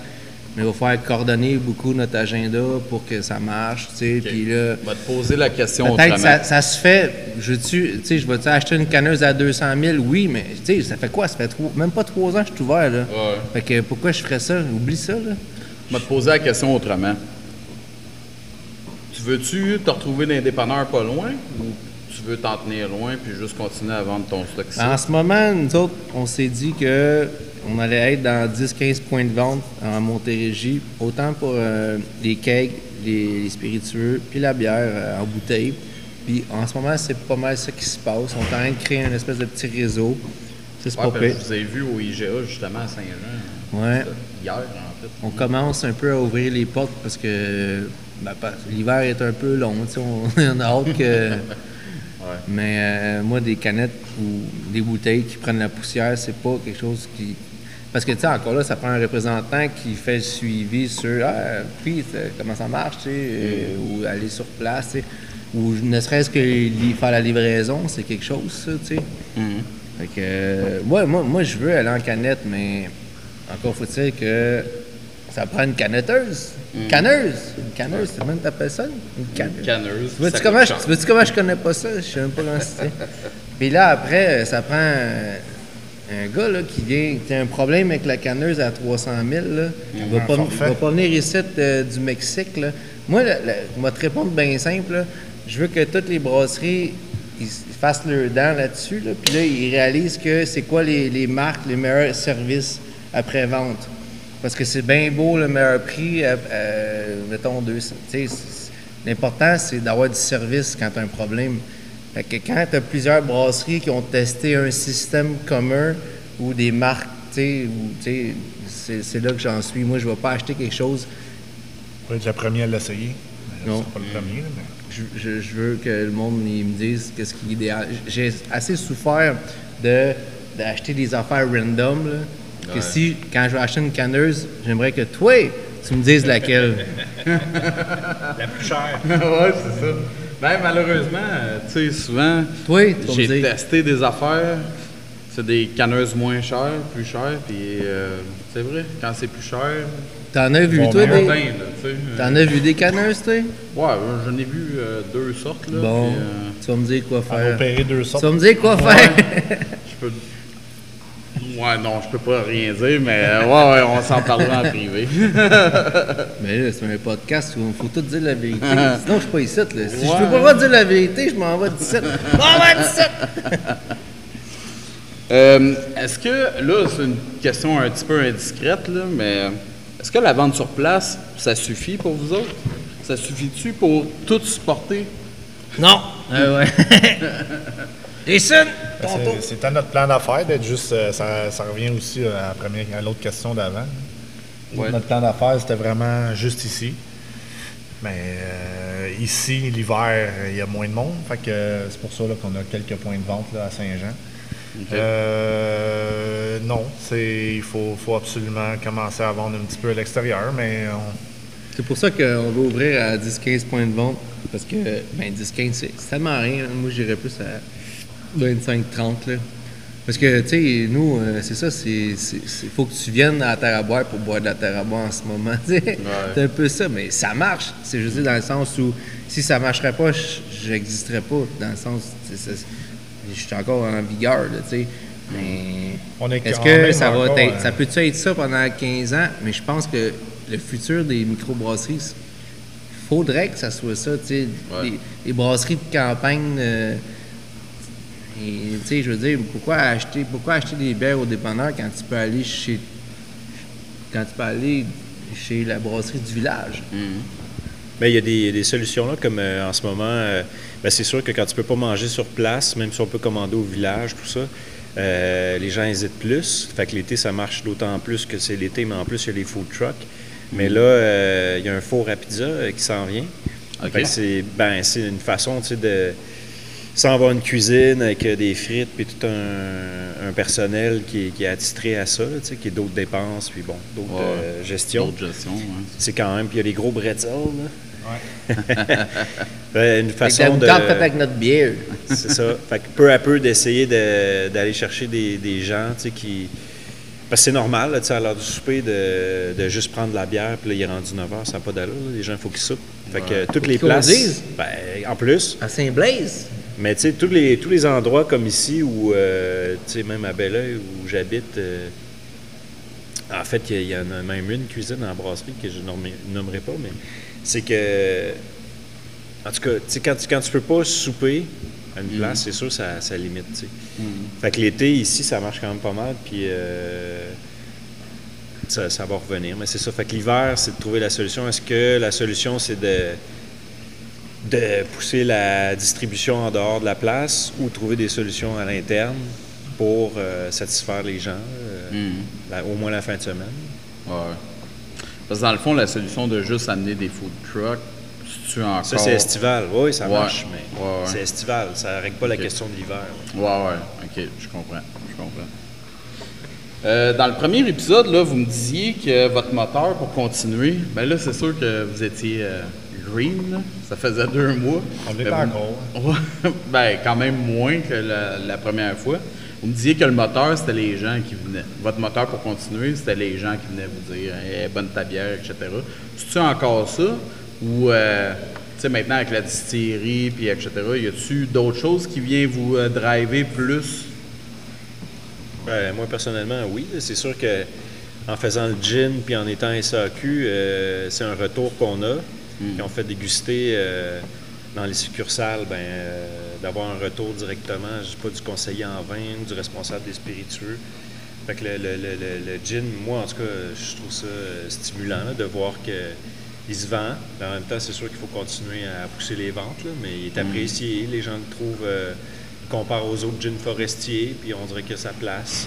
Mais il va falloir coordonner beaucoup notre agenda pour que ça marche, tu sais. Puis là, On va te poser la question Peut-être que ça, ça se fait. Je tu sais, je vais acheter une canneuse à 200 000, oui, mais tu sais, ça fait quoi? Ça fait trois- même pas trois ans que je suis ouvert, là. Ouais. Fait que pourquoi je ferais ça? Oublie ça, là. On va te poser la question autrement. Tu veux-tu te retrouver dans pas loin ou tu veux t'en tenir loin puis juste continuer à vendre ton stock ici? En ce moment, nous autres, on s'est dit que on allait être dans 10-15 points de vente en Montérégie, autant pour euh, les kegs, les, les spiritueux, puis la bière euh, en bouteille. Puis en ce moment, c'est pas mal ça qui se passe. On est en train de créer un espèce de petit réseau. C'est Ouais, pas pire. vous ai vu au IGA justement à Saint-Jean. Ouais. Hier, en fait. On commence un peu à ouvrir les portes parce que ben, l'hiver est un peu long. On, on a hâte que. Mais euh, moi, des canettes ou des bouteilles qui prennent la poussière, c'est pas quelque chose qui. Parce que, tu sais, encore là, ça prend un représentant qui fait le suivi sur Ah, puis, euh, comment ça marche, tu sais, euh, ou aller sur place, tu sais. Ou ne serait-ce que faire la livraison, c'est quelque chose, ça, tu sais. Mhm. Fait que, euh, ouais, moi, moi, je veux aller en canette, mais encore faut-il que ça prend une canetteuse. Une canneuse. Une canneuse, c'est même t'appelles ça? Une canneuse. Canneuse. Tu vois-tu ça comment, je- tu comment je connais pas ça? Je sais même pas comment c'est. Puis là, après, ça prend un gars là, qui vient, qui a un problème avec la canneuse à 300 000. Là. Il va pas, va pas venir ici euh, du Mexique. Là. Moi, là, là, je vais te répondre bien simple. là. Je veux que toutes les brasseries ils fassent leurs dents là-dessus. Là, puis là, ils réalisent que c'est quoi les, les marques, les meilleurs services après-vente. Parce que c'est bien beau le meilleur prix, euh, euh, mettons 200. tu sais, c'est- L'important, c'est d'avoir du service quand tu as un problème. Fait que quand tu as plusieurs brasseries qui ont testé un système commun ou des marques, tu sais, tu c'est là que j'en suis. Moi, je ne vais pas acheter quelque chose. va être le premier à l'essayer. Non. Pas le premier. mais- Je, je- je veux que le monde il me dise qu'est-ce qui est idéal. J'ai assez souffert de d'acheter des affaires random. Là, que si, quand je vais acheter une canneuse, j'aimerais que toi, tu me dises laquelle. La plus chère. ouais, c'est ça. Ben, malheureusement, euh, tu sais, souvent, tu j'ai dire. testé des affaires. C'est des canneuses moins chères, plus chères, puis euh, c'est vrai, quand c'est plus cher, T'en as vu, Bon, toi, des... Là, tu sais. T'en as vu des canneuses, toi? Ouais, euh, j'en ai vu euh, deux sortes, là. Bon, euh, tu vas me dire quoi faire. deux Tu vas me dire quoi faire. je peux... Ouais, non, je peux pas rien dire, mais euh, ouais, ouais, on s'en parlera en privé. Mais là, c'est un podcast où il faut tout dire la vérité. Sinon, je suis pas ici. Là. Si je Ouais. peux pas dire la vérité, je m'en vais d'ici. Je m'en vais d'ici. Euh, est-ce que, là, c'est une question un petit peu indiscrète, là, mais est-ce que la vente sur place, ça suffit pour vous autres? Ça suffit-tu pour tout supporter? Non. Ah ouais. Jason, C'était notre plan d'affaires d'être juste. euh, ça, ça revient aussi à, la première, à l'autre question d'avant. Ouais. Notre plan d'affaires, c'était vraiment juste ici. Mais euh, ici, l'hiver, il y a moins de monde. Fait que euh, c'est pour ça là, qu'on a quelques points de vente là, à Saint-Jean. Euh, non, c'est il faut, faut absolument commencer à vendre un petit peu à l'extérieur, mais on- C'est pour ça qu'on veut ouvrir à 10-15 points de vente. Parce que, ben, 10-15, c'est c'est tellement rien. Moi, j'irais plus à 25-30. là. Parce que, tu sais, nous, euh, c'est ça, c'est. Il faut que tu viennes à la terre à boire pour boire de la terre à boire en ce moment. C'est un peu ça, mais ça marche. C'est juste dans le sens où si ça marcherait pas, je n'existerais pas. Dans le sens. Je suis encore en vigueur, tu sais. Mais. On est Est-ce que ça va encore, être, euh, ça peut-tu être ça pendant 15 ans? Mais je pense que le futur des microbrasseries, il faudrait que ça soit ça, tu sais. Ouais. Les, les brasseries de campagne, euh, et, tu sais, je veux dire, pourquoi acheter, pourquoi acheter des bières au dépanneur quand tu peux aller chez, quand tu peux aller chez la brasserie du village? Mais il y a des, des solutions là, comme euh, en ce moment, euh, ben, c'est sûr que quand tu peux pas manger sur place, même si on peut commander au village, tout ça, euh, les gens hésitent plus. Fait que l'été, ça marche d'autant plus que c'est l'été, mais en plus, il y a les food trucks. Mais là, euh, il y a un four à pizza qui s'en vient. C'est ben, c'est une façon, tu sais, de sans avoir une cuisine avec euh, des frites puis tout un, un personnel qui est, qui est attitré à ça, là, tu sais, qui est d'autres dépenses puis bon, d'autres Ouais. euh, gestions. D'autres gestions, ouais. C'est quand même, puis il y a les gros bretzels, là. Ouais. Une façon de. avec notre bière. C'est ça. Fait que peu à peu d'essayer de- d'aller chercher des, des gens, tu sais, qui. Parce que c'est normal, là, tu sais, à l'heure du souper, de, de juste prendre de la bière, puis là, il est rendu 9 h, ça n'a pas d'allure. Les gens, il faut qu'ils soupent. Fait que toutes les places. Ben, en plus. À Saint-Blaise? Mais tu sais, tous les, tous les endroits comme ici, où, euh, tu sais, même à Belleuil, où j'habite, euh, en fait, il y, en a même une cuisine en brasserie que je nommerai- pas, mais c'est que, en tout cas, tu sais, quand, tu- quand tu peux pas souper à une place, c'est sûr, ça, ça limite, tu sais. Fait que l'été, ici, ça marche quand même pas mal, puis euh, ça, ça va revenir. Mais c'est ça. Fait que l'hiver, c'est de trouver la solution. Est-ce que la solution, c'est de de pousser la distribution en dehors de la place ou trouver des solutions à l'interne pour euh, satisfaire les gens, euh, Mhm. la- au moins la fin de semaine? Ouais. Parce que dans le fond, la solution de juste amener des food trucks, si tu encore? Ça, c'est estival. Oui, ça Ouais. marche, mais Ouais, c'est estival. Ça ne règle pas la question de l'hiver. Ouais, ouais. OK, je comprends. Je comprends. Euh, dans le premier épisode, là, vous me disiez que votre moteur pour continuer, ben là, c'est sûr que vous étiez green, ça faisait deux mois. On vous- encore. Ben, quand même moins que la, la première fois. Vous me disiez que le moteur, c'était les gens qui venaient. Votre moteur pour continuer, c'était les gens qui venaient vous dire hey, bonne ta bière, etc. C'est-tu encore ça? Ou, euh, tu sais, maintenant avec la distillerie, puis etc., y a-tu d'autres choses qui viennent vous euh, driver plus? Ben, moi, personnellement, oui. C'est sûr que en faisant le gin puis en étant SAQ, euh, c'est un retour qu'on a. Puis on fait déguster euh, dans les succursales, ben, euh, d'avoir un retour directement, je sais pas, du conseiller en vin, du responsable des spiritueux. Fait que le, le- le- le- le gin, moi, en tout cas, je trouve ça euh, stimulant là, de voir qu'il se vend. Mais en même temps, c'est sûr qu'il faut continuer à pousser les ventes, là, mais il est apprécié. Les gens le trouvent, euh, comparent aux autres gins forestiers, puis on dirait que sa place.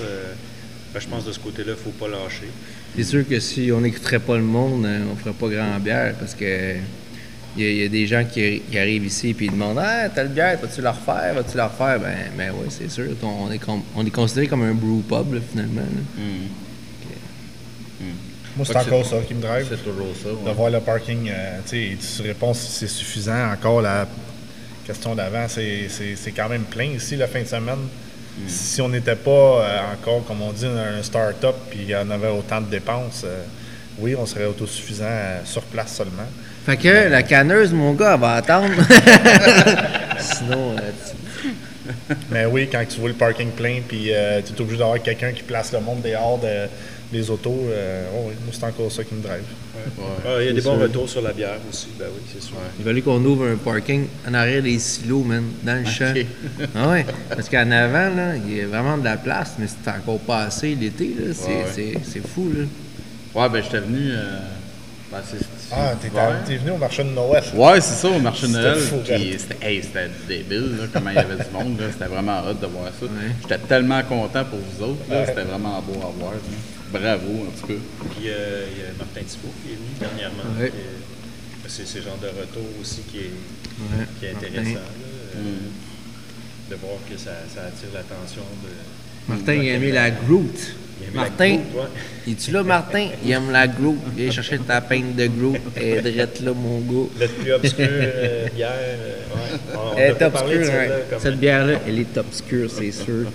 ben, je pense de ce côté-là, il ne faut pas lâcher. C'est sûr que si on n'écouterait pas le monde, euh, on ferait pas grand bière parce que il y, a- il y a des gens qui, qui arrivent ici et ils demandent Ah, telle bière, vas-tu la refaire? Vas-tu la refaire? Ben, ben oui, c'est sûr. On est, com- on est considéré comme un brew pub, là, finalement. là. Moi, c'est encore ça qui me drive. C'est toujours ça. De voir le parking, euh, tu sais, tu réponds si c'est suffisant. Encore la question d'avant, c'est c'est- c'est quand même plein ici la fin de semaine. Si on n'était pas euh, encore, comme on dit, un start-up, puis il y en avait autant de dépenses, euh, oui, on serait autosuffisant euh, sur place seulement. Fait que la canneuse, mon gars, elle va attendre. Sinon, tu- Mais oui, quand tu vois le parking plein, puis tu es obligé d'avoir quelqu'un qui place le monde dehors de- des autos, oh oui, moi, c'est encore ça qui me drive. Ah, il y a des bons retours sur la bière aussi, ben oui, c'est sûr. il fallait qu'on ouvre un parking en arrière des silos, man, dans le champ. Ah ouais, parce qu'en avant, là, il y a vraiment de la place, mais c'est encore pas assez l'été, là. C'est, fou, là. Ouais, ben j'étais venu. euh, ben, Ah, t'es, venu au marché de Noël. Ouais, c'est ça, au marché de C'était Noël. raide. C'était hey, c'était débile, là, comment il y avait du monde. là. C'était vraiment hot de voir ça. Ouais. J'étais tellement content pour vous autres. C'était vraiment beau à voir. là. Bravo, en tout cas. Puis euh, il y a Martin Thibault qui est venu dernièrement. Ouais. Et, euh, c'est ce genre de retour aussi qui est, Ouais, qui est Martin. intéressant. là, euh, Mm. De voir que ça, ça attire l'attention de. Martin, il a aimé la Groot. Il Martin, ouais. es-tu là, Martin? Il aime la Groot. Viens chercher ta peinte de Groot. Elle est drette là, mon gars. Notre plus obscure euh, bière. euh, ouais. On- on Elle est obscure, hein. Cette bière-là, elle est obscure, c'est sûr.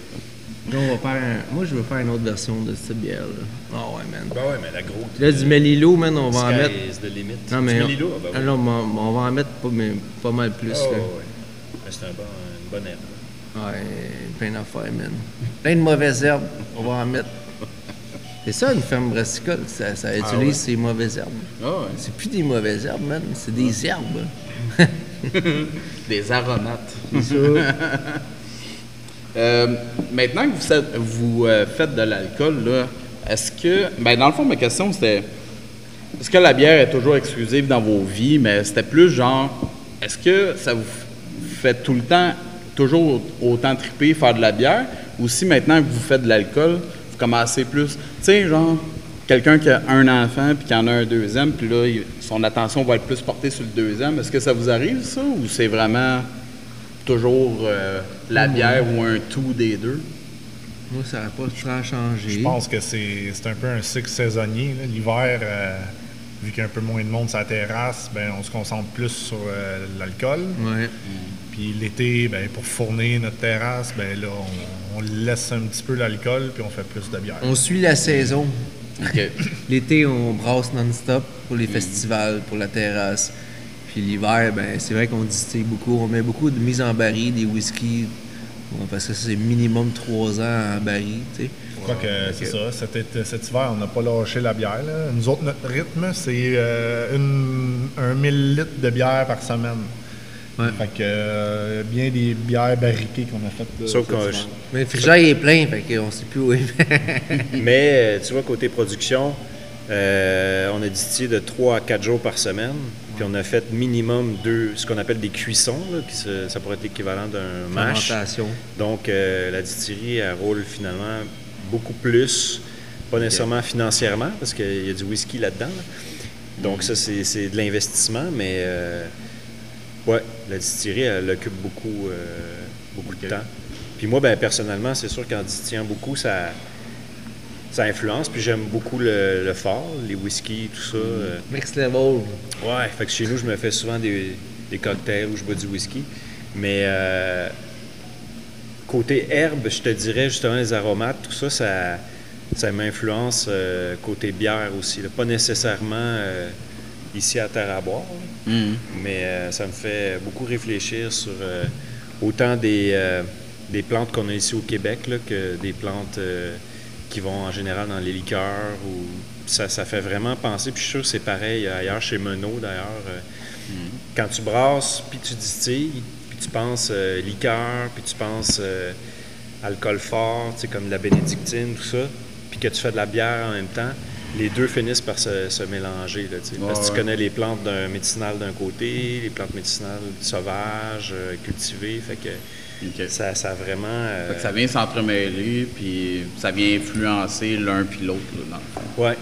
Là, on va faire un- Moi, je veux faire une autre version de cette bière-là. Ah ouais, man. Ben ouais, mais la Groot. Là, du Melilo, man, on va en mettre. the. Non, mais. Du on- Melilo, ben Ah oui. non, mais on on va en mettre pas, mais pas mal plus. Oh, là. ouais. Mais C'est un bon, une bonne herbe. Ouais, plein d'affaires, man. Plein de mauvaises herbes, on va en mettre. C'est ça, une ferme brassicole, ça, ça utilise ouais. ces mauvaises herbes. Ah ouais. C'est plus des mauvaises herbes, man, c'est des herbes. Des aromates. C'est ça. Euh, maintenant que vous, euh, faites de l'alcool, est-ce que. Ben, dans le fond, ma question, c'était. Est-ce que la bière est toujours exclusive dans vos vies, mais c'était plus genre. Est-ce que ça vous fait tout le temps, toujours autant triper, faire de la bière, ou si maintenant que vous faites de l'alcool, vous commencez plus. Tu sais, genre, quelqu'un qui a un enfant puis qui en a un deuxième, puis là, son attention va être plus portée sur le deuxième. Est-ce que ça vous arrive, ça, ou c'est vraiment toujours euh, la bière ou un tout des deux. Moi, ça n'a pas trop changé. Je pense que c'est, c'est un peu un cycle saisonnier. L'hiver, euh, vu qu'il y a un peu moins de monde sur la terrasse, ben, on se concentre plus sur euh, l'alcool. Ouais. Puis l'été, ben, pour fournir notre terrasse, ben, là, on, on laisse un petit peu l'alcool puis on fait plus de bière. On suit la saison. OK. L'été, on brasse non-stop pour les festivals, pour la terrasse. Puis l'hiver, ben, c'est vrai qu'on distille beaucoup. On met beaucoup de mise en baril, des whiskies. Bon, parce que c'est minimum trois ans en baril, tu sais. Je crois que c'est ça. Cet, été- cet hiver, on n'a pas lâché la bière. là. Nous autres, notre rythme, c'est euh, une- un 1000 litres de bière par semaine. Ouais. Fait que euh, bien des bières barriquées qu'on a faites. là, Sauf cet qu'on- hiver. Mais le frigidaire est plein, fait qu'on sait plus où il Mais euh, tu vois, côté production, euh, on a distillé de 3 à 4 jours par semaine. Puis on a fait minimum deux, ce qu'on appelle des cuissons, là, se- ça pourrait être l'équivalent d'un mash. Donc euh, la distillerie, elle roule finalement beaucoup plus, pas nécessairement financièrement, parce qu'il y a du whisky là-dedans. là. Donc ça, c'est c'est de l'investissement, mais euh, ouais, la distillerie, elle occupe beaucoup, euh, beaucoup de temps. Puis moi, ben, personnellement, c'est sûr qu'en distillant beaucoup, ça, ça influence. Puis j'aime beaucoup le, le fort, les whiskies, tout ça. euh. Next level. Ouais, fait que chez nous, je me fais souvent des, des cocktails où je bois du whisky. Mais euh, côté herbe, je te dirais justement les aromates, tout ça, ça, ça m'influence euh, côté bière aussi. là. Pas nécessairement euh, ici à terre à boire, là. Mhm. mais ça me fait beaucoup réfléchir sur autant des, des plantes qu'on a ici au Québec là, que des plantes qui vont en général dans les liqueurs. Ou, ça, ça fait vraiment penser. Puis je suis sûr que c'est pareil ailleurs chez Menot d'ailleurs. euh, Quand tu brasses, puis tu distilles, puis tu penses euh, liqueur, puis tu penses euh, alcool fort, tu sais, comme la bénédictine, tout ça, puis que tu fais de la bière en même temps, les deux finissent par se, se mélanger. Là, parce que Ouais, tu connais les plantes d'un médicinal d'un côté, les plantes médicinales sauvages, euh, cultivées, fait que OK. ça, ça a vraiment... euh, Fait que ça vient s'entremêler, puis ça vient influencer l'un puis l'autre, là, dans le fond. Ouais.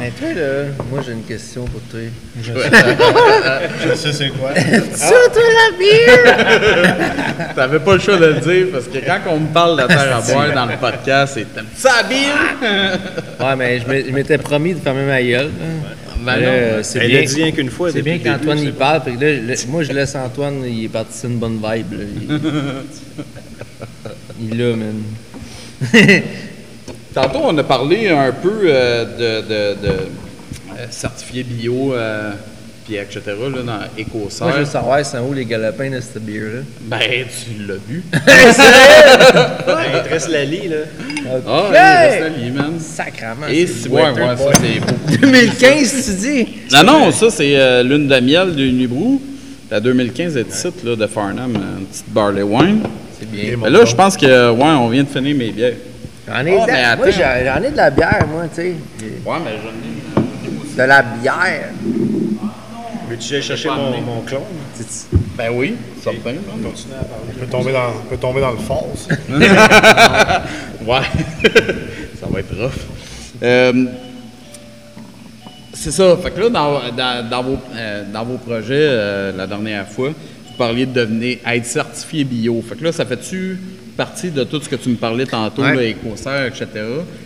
Mais toi, là, moi, j'ai une question pour toi. Je sais c'est quoi. Ça, toi, la bière! T'avais pas le choix de le dire, parce que quand on me parle de terre à boire dans le podcast, c'est ça, la bière? Ouais, mais je je m'étais promis de fermer ma gueule. hein. Ben euh, c'est Elle bien, l'a dit rien qu'une fois C'est bien qu'Antoine c'est y parle. Là, le- moi, je laisse Antoine, il est parti sur une bonne vibe. Là. Il, il est là, man. Tantôt, on a parlé un peu euh, de, de, de- certifié bio, euh, puis etc., là, dans EcoServe. Moi, je veux savoir, c'est où les galopins de cette bière-là? Ben, tu l'as bu. il te reste la lie, là. Ah, il reste la lie, man. Sacrament. Et c'est ouais, ouais, ça, c'est beaucoup. 2015, tu dis? Non, non, ça, c'est euh, lune de miel de Unibrou. La 2015 est ici, là, de Farnham, une petite barley wine. C'est bien. Mais là, je pense que, ouais, on vient de finir mes bières. J'en ai, Oh, attends. moi, j'en j'en ai de la bière, moi, tu sais. Ouais, mais j'en ai. De la bière. Veux-tu que j'aille chercher mon, mon clone? Ben oui, certain. man. Continue à parler. On peut tomber dans, on peut tomber dans le fond, ça. Ouais, ça va être rough. Euh, c'est ça. Fait que là, dans, dans- dans vos, euh, dans vos projets, euh, la dernière fois, vous parliez de devenir, être certifié bio. Fait que là, ça fait-tu partie de tout ce que tu me parlais tantôt, Ouais. là, écocert, etc.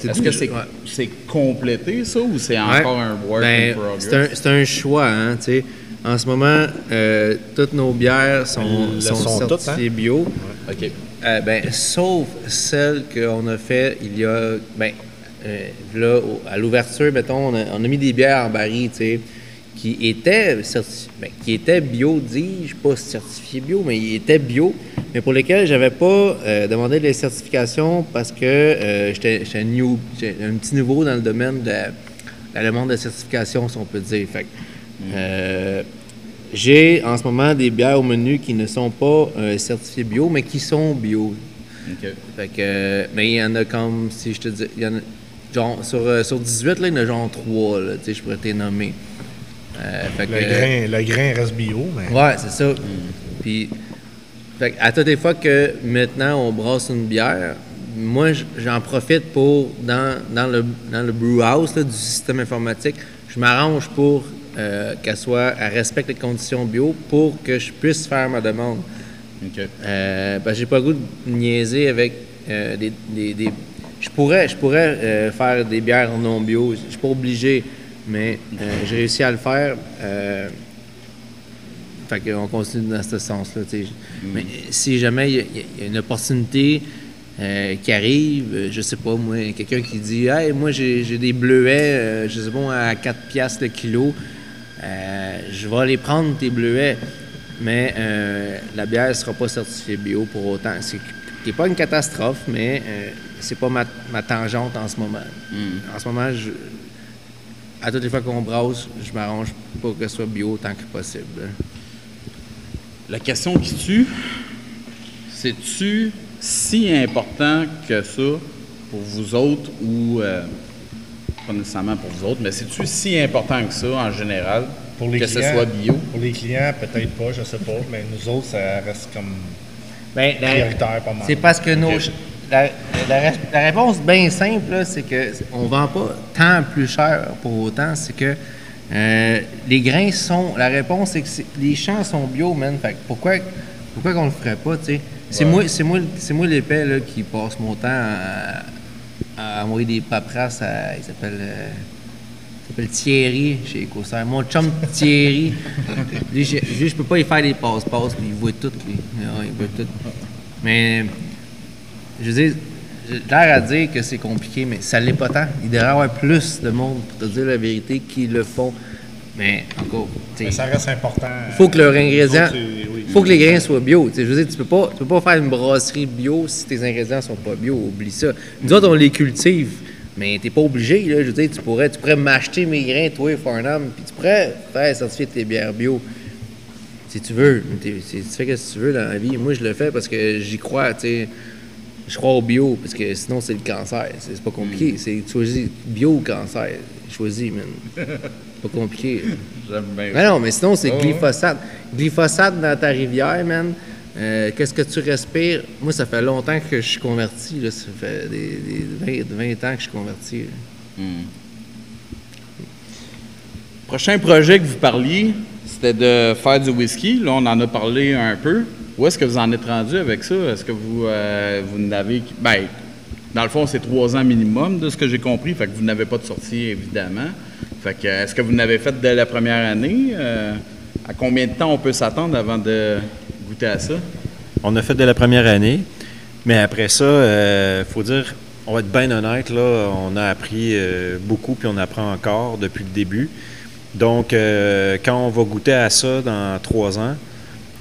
Est-ce que c'est ouais. complété, ça, ou c'est Ouais. encore un work Ben, in progress? c'est un, c'est un choix, hein, tu sais. En ce moment, euh, toutes nos bières sont, Elles sont certifiées bio. OK. Euh, ben, sauf celle qu'on a fait il y a. Ben, euh, là, au- à l'ouverture, mettons, on a, on a mis des bières en baril, tu sais, qui étaient, certi- ben, qui bio, dis-je, pas certifiées bio, mais ils étaient bio, mais pour lesquels j'avais pas euh, demandé les certifications parce que euh, j'étais un petit nouveau dans le domaine de la, demande de certification, si on peut dire. Fait que, euh, j'ai en ce moment des bières au menu qui ne sont pas certifiées bio, mais qui sont bio. Fait que, mais il y en a comme, si je te dis, il y en a, genre, sur, sur 18, là, il y en a genre 3, là, je pourrais les nommer. Euh, fait Le que, grain, le grain reste bio, mais Ouais, c'est ça. Puis, fait que à toutes les fois que maintenant on brasse une bière, moi j'en profite pour, dans, dans, le, dans le brew house là, du système informatique, je m'arrange pour euh, qu'elle soit, elle respecte les conditions bio pour que je puisse faire ma demande. OK. Euh, parce que j'ai pas le goût de niaiser avec euh, des, des- des- Je pourrais, je pourrais euh, faire des bières non bio. Je suis pas obligé, mais euh, j'ai réussi à le faire. Euh, fait qu'on continue dans ce sens-là. sais. Mais si jamais il y, a- il y a une opportunité euh, qui arrive, euh, je sais pas, moi, quelqu'un qui dit Hey, moi j'ai des bleuets, je sais pas, à 4 piastres le kilo, je vais aller prendre tes bleuets. Mais la bière ne sera pas certifiée bio pour autant. C'est n'est pas une catastrophe, mais c'est pas ma, ma tangente en ce moment. En ce moment, je, à toutes les fois qu'on brasse, je m'arrange pour que ce soit bio autant que possible. La question qui tue, c'est-tu si important que ça pour vous autres ou euh, pas nécessairement pour vous autres, mais c'est-tu si important que ça en général pour les que clients, ce soit bio? Pour les clients, peut-être pas, je sais pas, mais nous autres, ça reste comme Ben, la- prioritaire pas mal. C'est parce que nos. La, la ré- la réponse bien simple, c'est que on vend pas tant plus cher pour autant. C'est que euh, les grains sont. La réponse, c'est que les champs sont bio, man. Fait que pourquoi, pourquoi qu'on le ferait pas, tu sais? C'est Ouais. moi, c'est moi, c'est moi l'épais là, qui passe mon temps à, à envoyer des paperasses à. Il s'appelle. euh, s'appelle Thierry chez EcoServe. Mon chum Thierry. lui, je, je peux pas y faire des passe-passe, il voit tout, lui. Ouais, il voit tout. Mais, je veux dire, j'ai l'air à dire que c'est compliqué, mais ça l'est pas tant. Il devrait y avoir plus de monde, pour te dire la vérité, qui le font. Mais encore, Mais ça reste important. il faut que leurs ingrédients. Oui. Il faut que les grains soient bio. Tu sais, je veux dire, tu peux pas, tu peux pas faire une brasserie bio si tes ingrédients sont pas bio. Oublie ça. Nous autres, on les cultive, mais t'es pas obligé. Là, je veux dire, tu pourrais, tu pourrais m'acheter mes grains, toi, Farnham, puis tu pourrais faire certifier tes bières bio. Si tu veux. Tu fais ce que tu veux dans la vie. Moi, je le fais parce que j'y crois. sais. Je crois au bio, parce que sinon, c'est le cancer. C'est pas compliqué. C'est tu choisis bio ou cancer. Choisis, man. pas compliqué. J'aime bien Mais non, mais sinon, c'est Oh, glyphosate. Glyphosate dans ta rivière, man. Euh, Qu'est-ce que tu respires? Moi, ça fait longtemps que je suis converti. Là. Ça fait des, des 20, 20 ans que je suis converti. là. Prochain projet que vous parliez, c'était de faire du whisky. Là, on en a parlé un peu. Où est-ce que vous en êtes rendu avec ça? Est-ce que vous, euh, n'avez... Ben, dans le fond, c'est trois ans minimum, de ce que j'ai compris. Fait que vous n'avez pas de sortie, évidemment. Fait que, est-ce que vous n'avez fait dès la première année? Euh, à combien de temps on peut s'attendre avant de goûter à ça? On a fait dès la première année, mais après ça, il faut dire, on va être bien honnête, là, on a appris euh, beaucoup, puis on apprend encore depuis le début. Donc, euh, quand on va goûter à ça dans trois ans,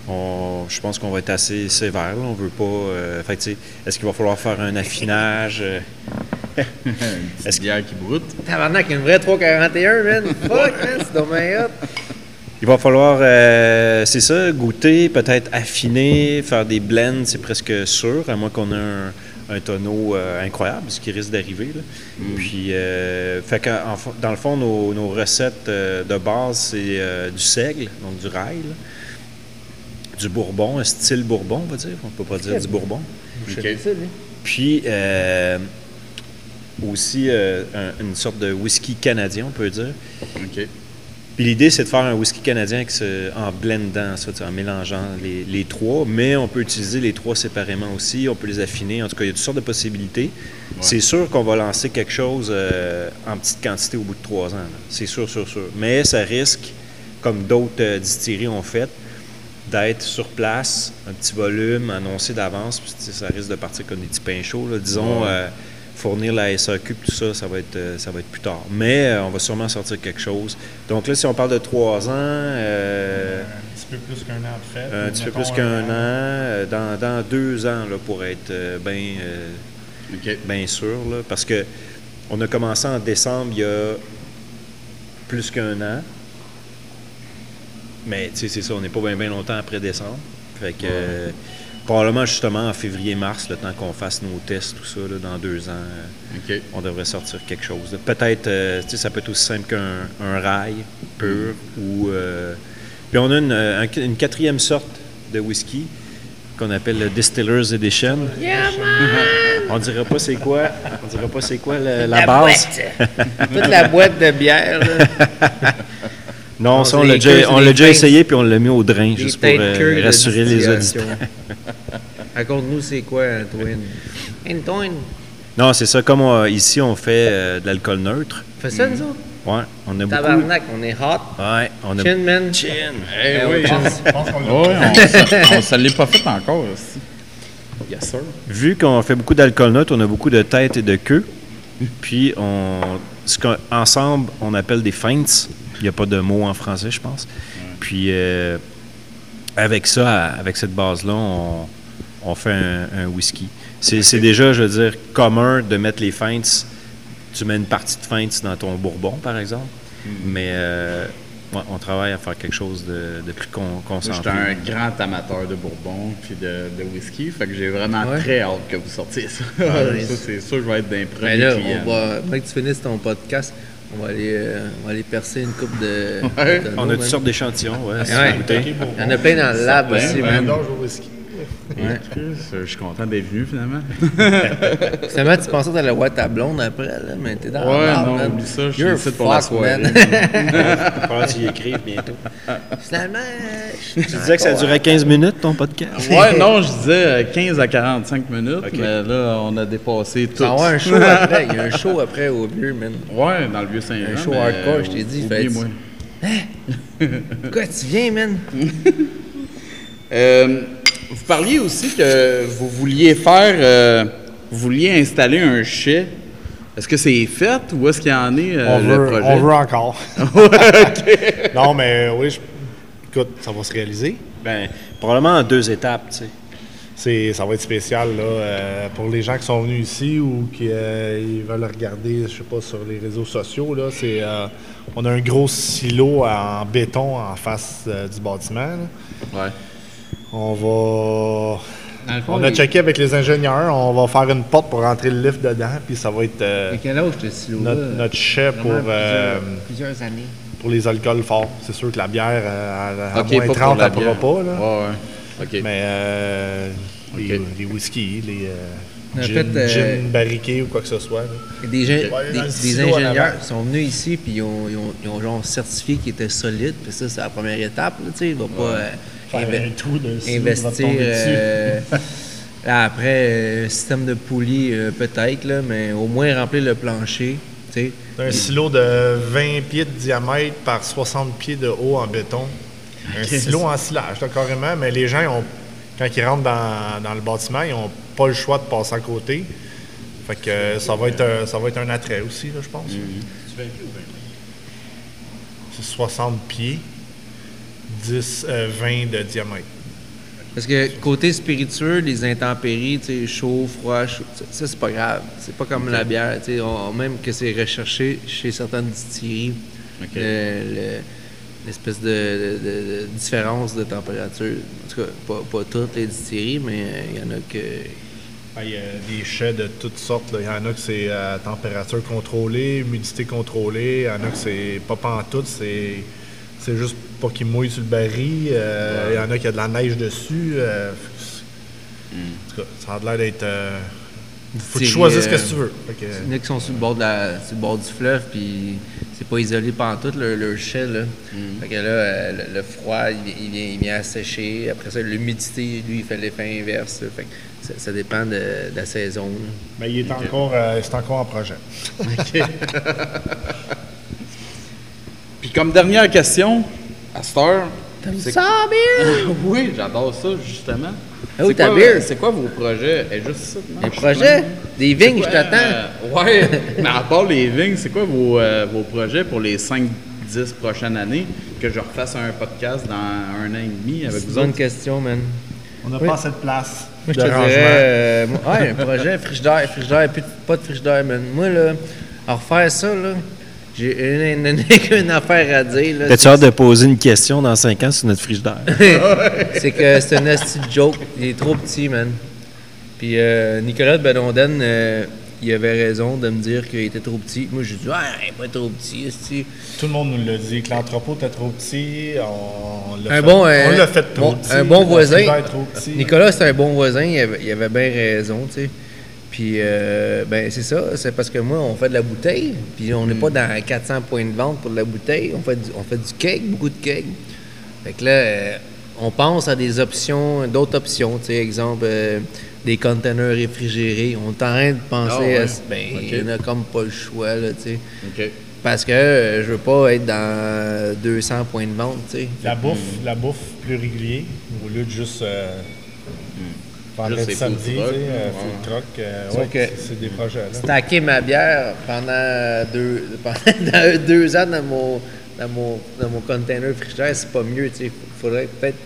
on- je pense qu'on va être assez sévère. là. On veut pas. euh, fait que, tu sais, est-ce qu'il va falloir faire un affinage? euh, Est-ce petite que- bière qui broute. Tabarnak, une vraie 341, man. Fuck, man, c'est dommage. Il va falloir, euh, c'est ça, goûter, peut-être affiner, faire des blends, c'est presque sûr, à moins qu'on ait un, un tonneau euh, incroyable, ce qui risque d'arriver. là. Puis, euh, fait en dans le fond, nos, nos recettes euh, de base, c'est euh, du seigle, donc du rail, là. Du bourbon, un style bourbon, on va dire. On peut pas dire du bourbon. Ok. C'est ça, lui. Puis, euh, aussi euh, un- une sorte de whisky canadien, on peut dire. Puis l'idée, c'est de faire un whisky canadien avec ce- en blendant ça, en mélangeant les, les trois, mais on peut utiliser les trois séparément aussi, on peut les affiner. En tout cas, il y a toutes sortes de possibilités. C'est sûr qu'on va lancer quelque chose euh, en petite quantité au bout de trois ans. C'est sûr, sûr, sûr. Mais ça risque, comme d'autres distilleries ont fait, d'être sur place, un petit volume, annoncé d'avance, puis tu sais, ça risque de partir comme des petits pains chauds. là. Disons, Ouais. euh, fournir la SAQ, tout ça, ça va être, euh, ça va être plus tard. Mais euh, on va sûrement sortir quelque chose. Donc là, si on parle de trois ans, euh, Un petit peu plus qu'un an de fait. un petit peu plus qu'un an, dans, dans deux ans, là, pour être euh, bien sûr, là, parce que on a commencé en décembre il y a plus qu'un an. Mais tu sais, c'est ça, on n'est pas bien longtemps après décembre. Fait que euh, probablement justement en février-mars, le temps qu'on fasse nos tests, tout ça, là, dans deux ans, euh, on devrait sortir quelque chose. Peut-être, euh, tu sais, ça peut être aussi simple qu'un un rail pur ou. euh, puis on a une, un- une quatrième sorte de whisky qu'on appelle le Distiller's Edition. On dirait pas c'est quoi. On dirait pas c'est quoi le- la, base. boîte. Toute la boîte de bière, là. Non, ça, on l'a déjà, queues, on essayé puis on l'a mis au drain Des juste pour têtes euh, queues rassurer les auditeurs. Raconte-nous, c'est quoi, Antoine? Antoine, Non, c'est ça. Comme on- ici, on fait euh, de l'alcool neutre. fais ça, nous autres? Ouais, on a beaucoup. Tabarnak, on est hot. Ouais, on a. Chin, man. Chin. Eh Eh oui. oui. Je pense qu'on l'a Ouais, on on se l'est pas fait encore aussi. Yes, sir. Vu qu'on fait beaucoup d'alcool neutre, on a beaucoup de tête et de queue. Puis, on, ce qu'on- ensemble, on appelle des feints. Il n'y a pas de mot en français, je pense. Puis, euh, avec ça, avec cette base-là, on, on fait un, un whisky. C'est déjà, je veux dire, commun de mettre les feints. Tu mets une partie de feints dans ton bourbon, par exemple. Mais euh, ouais, on travaille à faire quelque chose de, de plus con, J'étais concentré. un grand amateur de bourbon puis de, de whisky, fait que j'ai vraiment Ouais. très hâte que vous sortiez ça. ça, c'est sûr que je vais être d'un premier Ben là, client. on va, mec, tu finisses ton podcast, on va aller, euh, on va aller percer une coupe de. Ouais. de tonneaux, On a toutes sortes d'échantillons, ouais. Ouais. Il y en a plein dans le lab Ouais, aussi, ouais. Ouais. Je suis content d'être venu finalement. Finalement, tu pensais que t'allais voir ta blonde après, là, mais t'es dans Ouais, la merde, non, man. oublie ça, je suis ici pour la soirée. tu y écrives bientôt. Finalement, je Tu disais que ça durait 15 minutes, ton podcast? ouais, non, je disais euh, 15 à 45 minutes, mais là, on a dépassé tout. Vas avoir un show après. Il y a un show après au vieux, man. Ouais, dans le vieux Saint-Jean. Un show mais, hardcore, euh, je t'ai dit, Oubliez-moi. Pourquoi tu viens, man? Euh, vous parliez aussi que vous vouliez faire, euh, vous vouliez installer un chai. Est-ce que c'est fait ou est-ce qu'il y en est euh, on, le veut, projet? on veut encore. Non, mais euh, oui, je- écoute, ça va se réaliser. Ben, probablement en deux étapes, tu sais. C'est, ça va être spécial là, euh, pour les gens qui sont venus ici ou qui euh, ils veulent regarder, je sais pas, sur les réseaux sociaux. Là, c'est, euh, on a un gros silo en béton en face euh, du bâtiment. là. Ouais. On va. Fond, On a checké avec les ingénieurs, on va faire une porte pour rentrer le lift dedans, puis ça va être euh, À quel âge ce silo-là? notre, notre chai pour, euh, plusieurs, plusieurs années. pour les alcools forts. C'est sûr que la bière, euh, à, moins pas pour 30, la elle pourra bière. pas. Là. Ouais, ouais. OK. Mais euh, les, les whisky, les euh, gin, fait, euh, gin barriqués ou quoi que ce soit. Des, des- ingénieurs sont venus ici puis ils ont, ils ont, ils ont genre certifié qu'ils étaient solides. Puis ça, c'est la première étape. Là, tu sais. il va pas euh, Faire inve- un trou silo, va investir dessus. euh, là, après euh, un système de poulie euh, peut-être, là, mais au moins remplir le plancher. tu sais. C'est un silo de 20 pieds de diamètre par 60 pieds de haut en béton. Un silo en silage, là, carrément, mais les gens, ont, quand ils rentrent dans, dans le bâtiment, ils n'ont pas le choix de passer à côté. Fait que euh, ça va être un, ça va être un attrait aussi, là, je pense. Tu 20 pieds ou 20 C'est 60 pieds, 10, euh, 20 de diamètre. Parce que côté spiritueux, les intempéries, tu sais, chaud, froid, chaud, ça, c'est pas grave. C'est pas comme la bière, tu sais, on- même que c'est recherché chez certaines distilleries, OK. le- le- l'espèce de, de- de- de différence de température. En tout cas, pas, pas toutes les distilleries, mais euh, il y en a que... Ah, Il y a des chais de toutes sortes. Il y en a que c'est à température contrôlée, humidité contrôlée. Il y en a que c'est pas pantoute, c'est c'est juste pas qu'il mouille sur le baril. Euh, Il y en a qui a de la neige dessus. euh, En tout cas, ça a l'air d'être. euh, faut que tu choisisses ce euh, que tu veux. Fait que- Il y en a qui sont sur le bord, de la, sur le bord du fleuve, puis c'est pas isolé pantoute, leur, leur chai, là. Fait que là, euh, le, le froid, il, vi- il vient, il vient assécher. Après ça, l'humidité, lui, il fait l'effet inverse. Fait que ça, ça dépend de, de la saison. Mais il est encore, euh, c'est encore en projet. Puis comme dernière question, à cette heure. c'est- ça, Bill? oui, j'adore ça, justement. Ah oui, C'est ta quoi- bière? C'est quoi vos projets? Eh, juste ça, non, Un je suis projet? plein. Des vignes, C'est je t'attends. euh, ouais, mais à part les vignes, c'est quoi vos, euh, vos projets pour les 5-10 prochaines années? Que je refasse un podcast dans un an et demi avec C'est vous une bonne autres? question, man. On n'a Oui. pas assez de place. Moi, je de te rangement. dirais, euh, ouais, un projet, frigidaire, frigidaire, plus de- pas de frigidaire, man. Moi, là, à refaire ça, là, j'ai une, une, une affaire à dire. T'as-tu hâte de poser une question dans 5 ans sur notre frigidaire? c'est que c'est un de joke. Il est trop petit, man. Puis euh, Nicolas de Bedonden, euh, il avait raison de me dire qu'il était trop petit. Moi, j'ai dit, ah, il est pas trop petit. Tout le monde nous l'a dit, que l'entrepôt était trop petit. On, l'a fait, bon, euh, l'a fait trop bon- petit. un bon voisin. Nicolas, c'est un bon voisin, il avait, il avait bien raison, tu sais. Puis, euh, ben, c'est ça, c'est parce que moi, on fait de la bouteille, puis on n'est pas dans 400 points de vente pour de la bouteille, on fait du, on fait du cake, beaucoup de cake. Fait que là, euh, on pense à des options, d'autres options, tu sais, exemple, euh, des containers réfrigérés. On est en train de penser Ah ouais. à... Ben, il Ok. y en a comme pas le choix, là, tu sais. OK. Parce que euh, je veux pas être dans 200 points de vente, tu sais. La bouffe, la bouffe plus régulier, au lieu de juste euh, vendredi, samedi, food tu sais, euh, food truck. euh, ouais, que- c'est- des projets. Là. stacker ma bière pendant deux, pendant deux ans dans mon, dans mon, dans mon container frigidaire, c'est pas mieux. Il faudrait peut-être.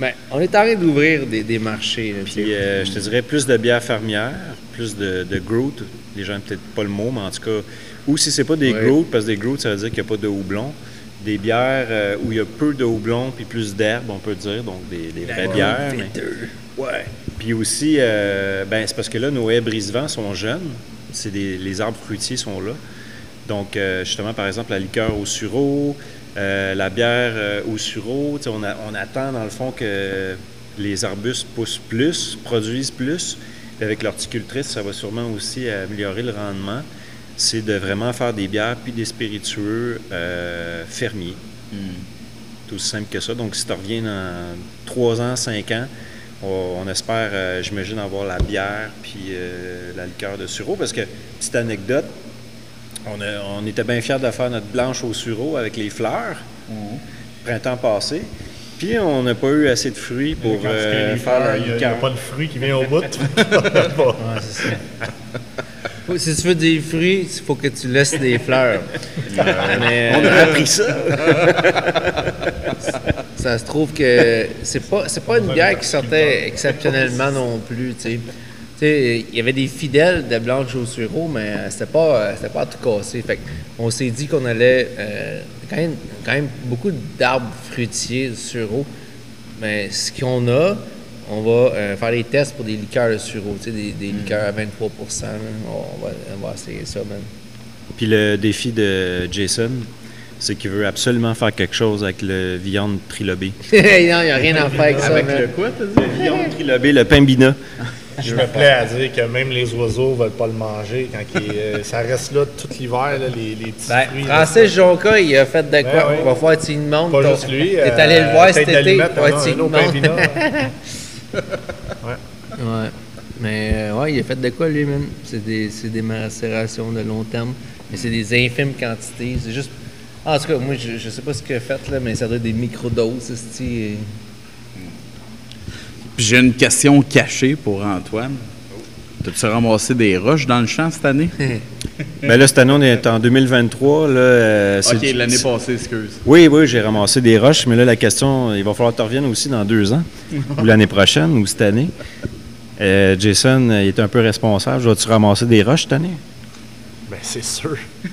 Mais on est en train d'ouvrir des, des marchés. là, tu sais. Puis euh, je te dirais plus de bière fermière, plus de, de Groot. Les gens n'ont peut-être pas le mot, mais en tout cas, ou si c'est pas des Ouais. Groot, parce que des Groot, ça veut dire qu'il n'y a pas de houblon. Des bières euh, où il y a peu de houblon puis plus d'herbe, on peut dire, donc des, des vraies bières. mais- Ouais. Puis aussi, euh, ben, c'est parce que là, nos haies brise-vent sont jeunes. C'est des, les arbres fruitiers sont là. Donc, euh, justement, par exemple, la liqueur au sureau, euh, la bière au sureau, on, a- on attend dans le fond que les arbustes poussent plus, produisent plus. Puis avec l'horticultrice, ça va sûrement aussi améliorer le rendement. C'est de vraiment faire des bières puis des spiritueux fermiers. C'est aussi simple que ça. Donc, si tu reviens dans 3 ans, 5 ans, on, on espère, euh, j'imagine, avoir la bière puis euh, la liqueur de sureau. Parce que, petite anecdote, on, a- on était bien fiers de faire notre blanche au sureau avec les fleurs, printemps passé. Puis, on n'a pas eu assez de fruits pour euh, faire il n'y a, pas de fruit qui vient au bout. Pas. Ouais, c'est ça. Faut- si tu veux des fruits, il faut que tu laisses des fleurs. Mais, On a appris ça. ça se trouve que c'est pas c'est pas une bière qui sortait exceptionnellement non plus, tu sais. Il y avait des fidèles de Blanche au sureau, mais euh, c'était pas euh, c'était pas tout cassé. Fait on s'est dit qu'on allait euh, quand même quand même beaucoup d'arbres fruitiers de sureau. Mais ce qu'on a, on va euh, faire des tests pour des liqueurs de sureau, tu sais, des, des liqueurs à 23 là. on, va, on va essayer ça, man. Puis le défi de Jason, c'est qu'il veut absolument faire quelque chose avec le viande trilobé. non, il n'y a rien à faire avec ça, Avec le quoi, t'as dit? Le viande trilobé, le pimbina. Je me plais à dire que même les oiseaux ne veulent pas le manger quand il, euh, ça reste là tout l'hiver, là, les, les petits Ben, fruits. Francis Jonca, il a fait de quoi? Ben oui. On va faire tu lui demandes. Pas ton- juste lui. T'es euh, allé le voir cet été. tu autre demandes. Pimpina. Ouais. Mais euh, ouais, il a fait de quoi lui, même? C'est des, c'est des macérations de long terme. Mais c'est des infimes quantités. C'est juste. Ah, en tout cas, moi, je, je sais pas ce qu'il a fait, là, mais ça doit être des microdoses, esti. Puis j'ai une question cachée pour Antoine. T'as-tu ramassé des roches dans le champ cette année? Ben là, cette année, on est en 2023. Là, euh, c'est- ok, l'année c'est- passée, excuse. Oui, oui, j'ai ramassé des roches, mais là, la question, il va falloir que tu reviennes aussi dans deux ans, ou l'année prochaine, ou cette année. Euh, Jason, euh, il est un peu responsable. Vas-tu ramasser des roches cette année? Ben, c'est sûr.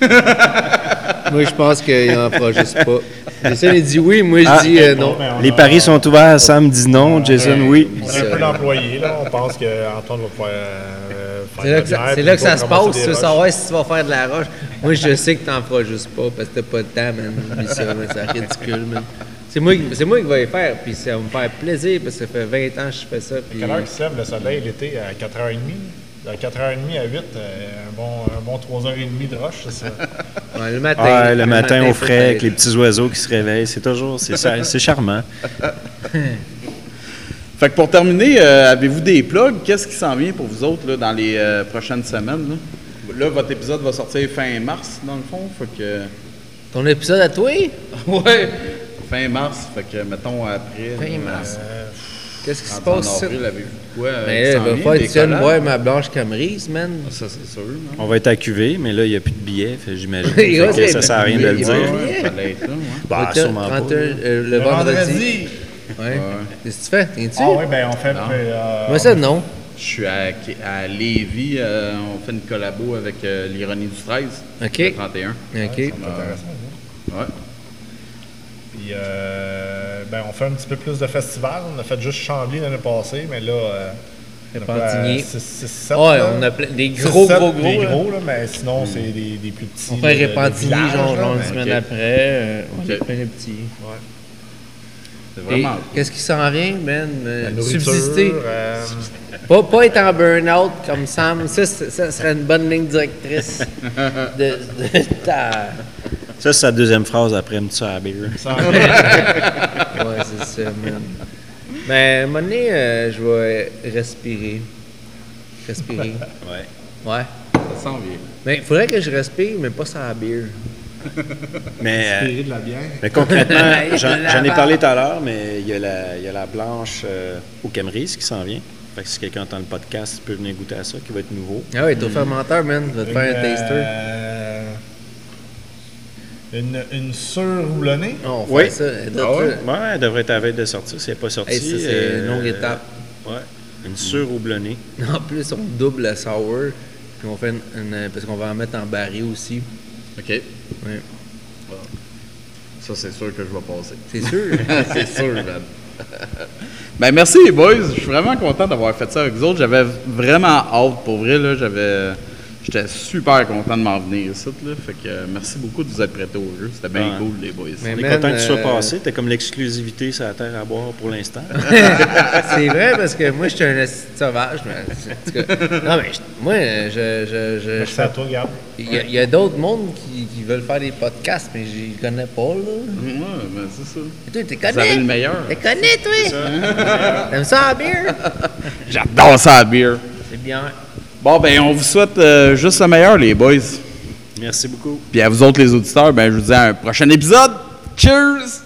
Moi, je pense qu'il n'en fera juste pas. Jason, il dit oui, moi, je Ah, dis euh, Bon, non. ben, on Les a- paris sont ouverts. Sam dit non, Jason, oui. On a un peu d'employés, là. On pense qu'Antoine va pouvoir euh, faire C'est là que la ça, là que ça se passe, tu veux savoir si tu vas faire de la roche. Moi, je sais que t'en feras juste pas parce que t'as pas de temps, man. C'est ridicule, man. C'est moi, c'est moi qui vais les faire, puis ça va me faire plaisir parce que ça fait 20 ans que je fais ça. Puis... Quelle heure qu'il se lève le soleil l'été? À 4h30? De 4h30 à 8, euh, un bon, un bon 3h30 de roche, c'est ça. Ouais, le matin. Ah, le matin au frais, avec les petits oiseaux qui se réveillent, c'est toujours, c'est ça- c'est charmant. Fait que pour terminer, euh, avez-vous des plugs? Qu'est-ce qui s'en vient pour vous autres là, dans les euh, prochaines semaines? Là? Là, votre épisode va sortir fin mars, dans le fond. Fait que. Ton épisode à toi? Ouais! Fin mars, fait que mettons après. Fin euh, mars. Qu'est-ce qui se en passe ici? avril, avez-vous quoi? euh, Mais qui là, il va vient? falloir Des que tu viennes collabs? boire ma blanche Camerise, man. Ah, Ça, c'est sûr. non? On va être à QV, mais là, il n'y a plus de billets, fait, j'imagine. Il Fait va que être- ça sert à rien de le dire. va Ouais, être- ouais, fallait être là, ouais. Bah, 31, sûrement pas. 31, euh, le vendredi. Ouais. Ouais. Qu'est-ce que tu fais? Viens-tu? Ah oui, ben on fait. Non. euh, Moi, ça, non. Je suis à, à Lévis. euh, on fait une collabo avec euh, l'Ironie du 13. OK. Le 31. OK. Intéressant, ça. Ouais. Puis, euh, ben, on fait un petit peu plus de festivals. On a fait juste Chambly l'année passée, mais là. Euh, on a quoi, Repentigny. six- six, sept, Ouais, on a des gros, gros, gros. Des là. gros, là, mais sinon, c'est des, des plus petits. On fait Répentigny, villages, genre, une semaine après. euh, on a plein de petits. C'est vraiment. Qu'est-ce qui s'en vient, man? Euh, La. Subsister. euh, Pas, pas être en burn-out comme Sam. Ça, ça serait une bonne ligne directrice de, de ta... Ça, c'est sa deuxième phrase après me ça à la bière. Ouais, c'est ça, man. Mais à un moment donné, euh, je vais respirer. Respirer. Ouais. Ouais. Ça s'en vient. Mais il faudrait que je respire, mais pas sans la bière. Mais, euh, Inspiré de la bière. mais concrètement, j'en ai parlé tout à l'heure, mais il y a la, il y a la blanche euh, au Camerise qui s'en vient. Fait que si quelqu'un entend le podcast, il peut venir goûter à ça, qui va être nouveau. Ah ouais, t'es au fermenteur, man. Je vais te faire un taster. Euh, Une, une surroulonnée. On va Oui. ça. Ah ouais? Ouais, elle devrait être à la veille de sortir. Si elle n'est pas sortie. Hey, c'est une longue étape. Ouais. Une surhoublonnée. En plus, on double la sour. Puis on fait une, une- parce qu'on va en mettre en baril aussi. OK. Ouais. Ça, c'est sûr que je vais passer. C'est sûr. c'est sûr, man. ben, merci, les boys. Je suis vraiment content d'avoir fait ça avec vous autres. J'avais vraiment hâte, pour vrai. Là, j'avais... J'étais super content de m'en venir ici. Là. Fait que euh, merci beaucoup de vous être prêtés au jeu. C'était bien Ouais. cool, les boys. Mais On est man, content que tu sois euh, passé. T'as comme l'exclusivité sur la terre à boire pour l'instant. c'est vrai parce que moi, j'étais un de sauvage. Mais, en tout cas, non, mais je- moi, je. je, je, Merci à toi, Gab. il y a, d'autres mondes qui, qui veulent faire des podcasts, mais je les connais pas, là. Ouais, ben, c'est ça. Et toi, t'es Vous connais? le meilleur. T'es connais, toi? T'aimes ça, la bière? J'adore ça, la bière. C'est bien. Bon, ben, on vous souhaite euh, juste le meilleur, les boys. Merci beaucoup. Puis à vous autres, les auditeurs, ben, je vous dis à un prochain épisode. Cheers!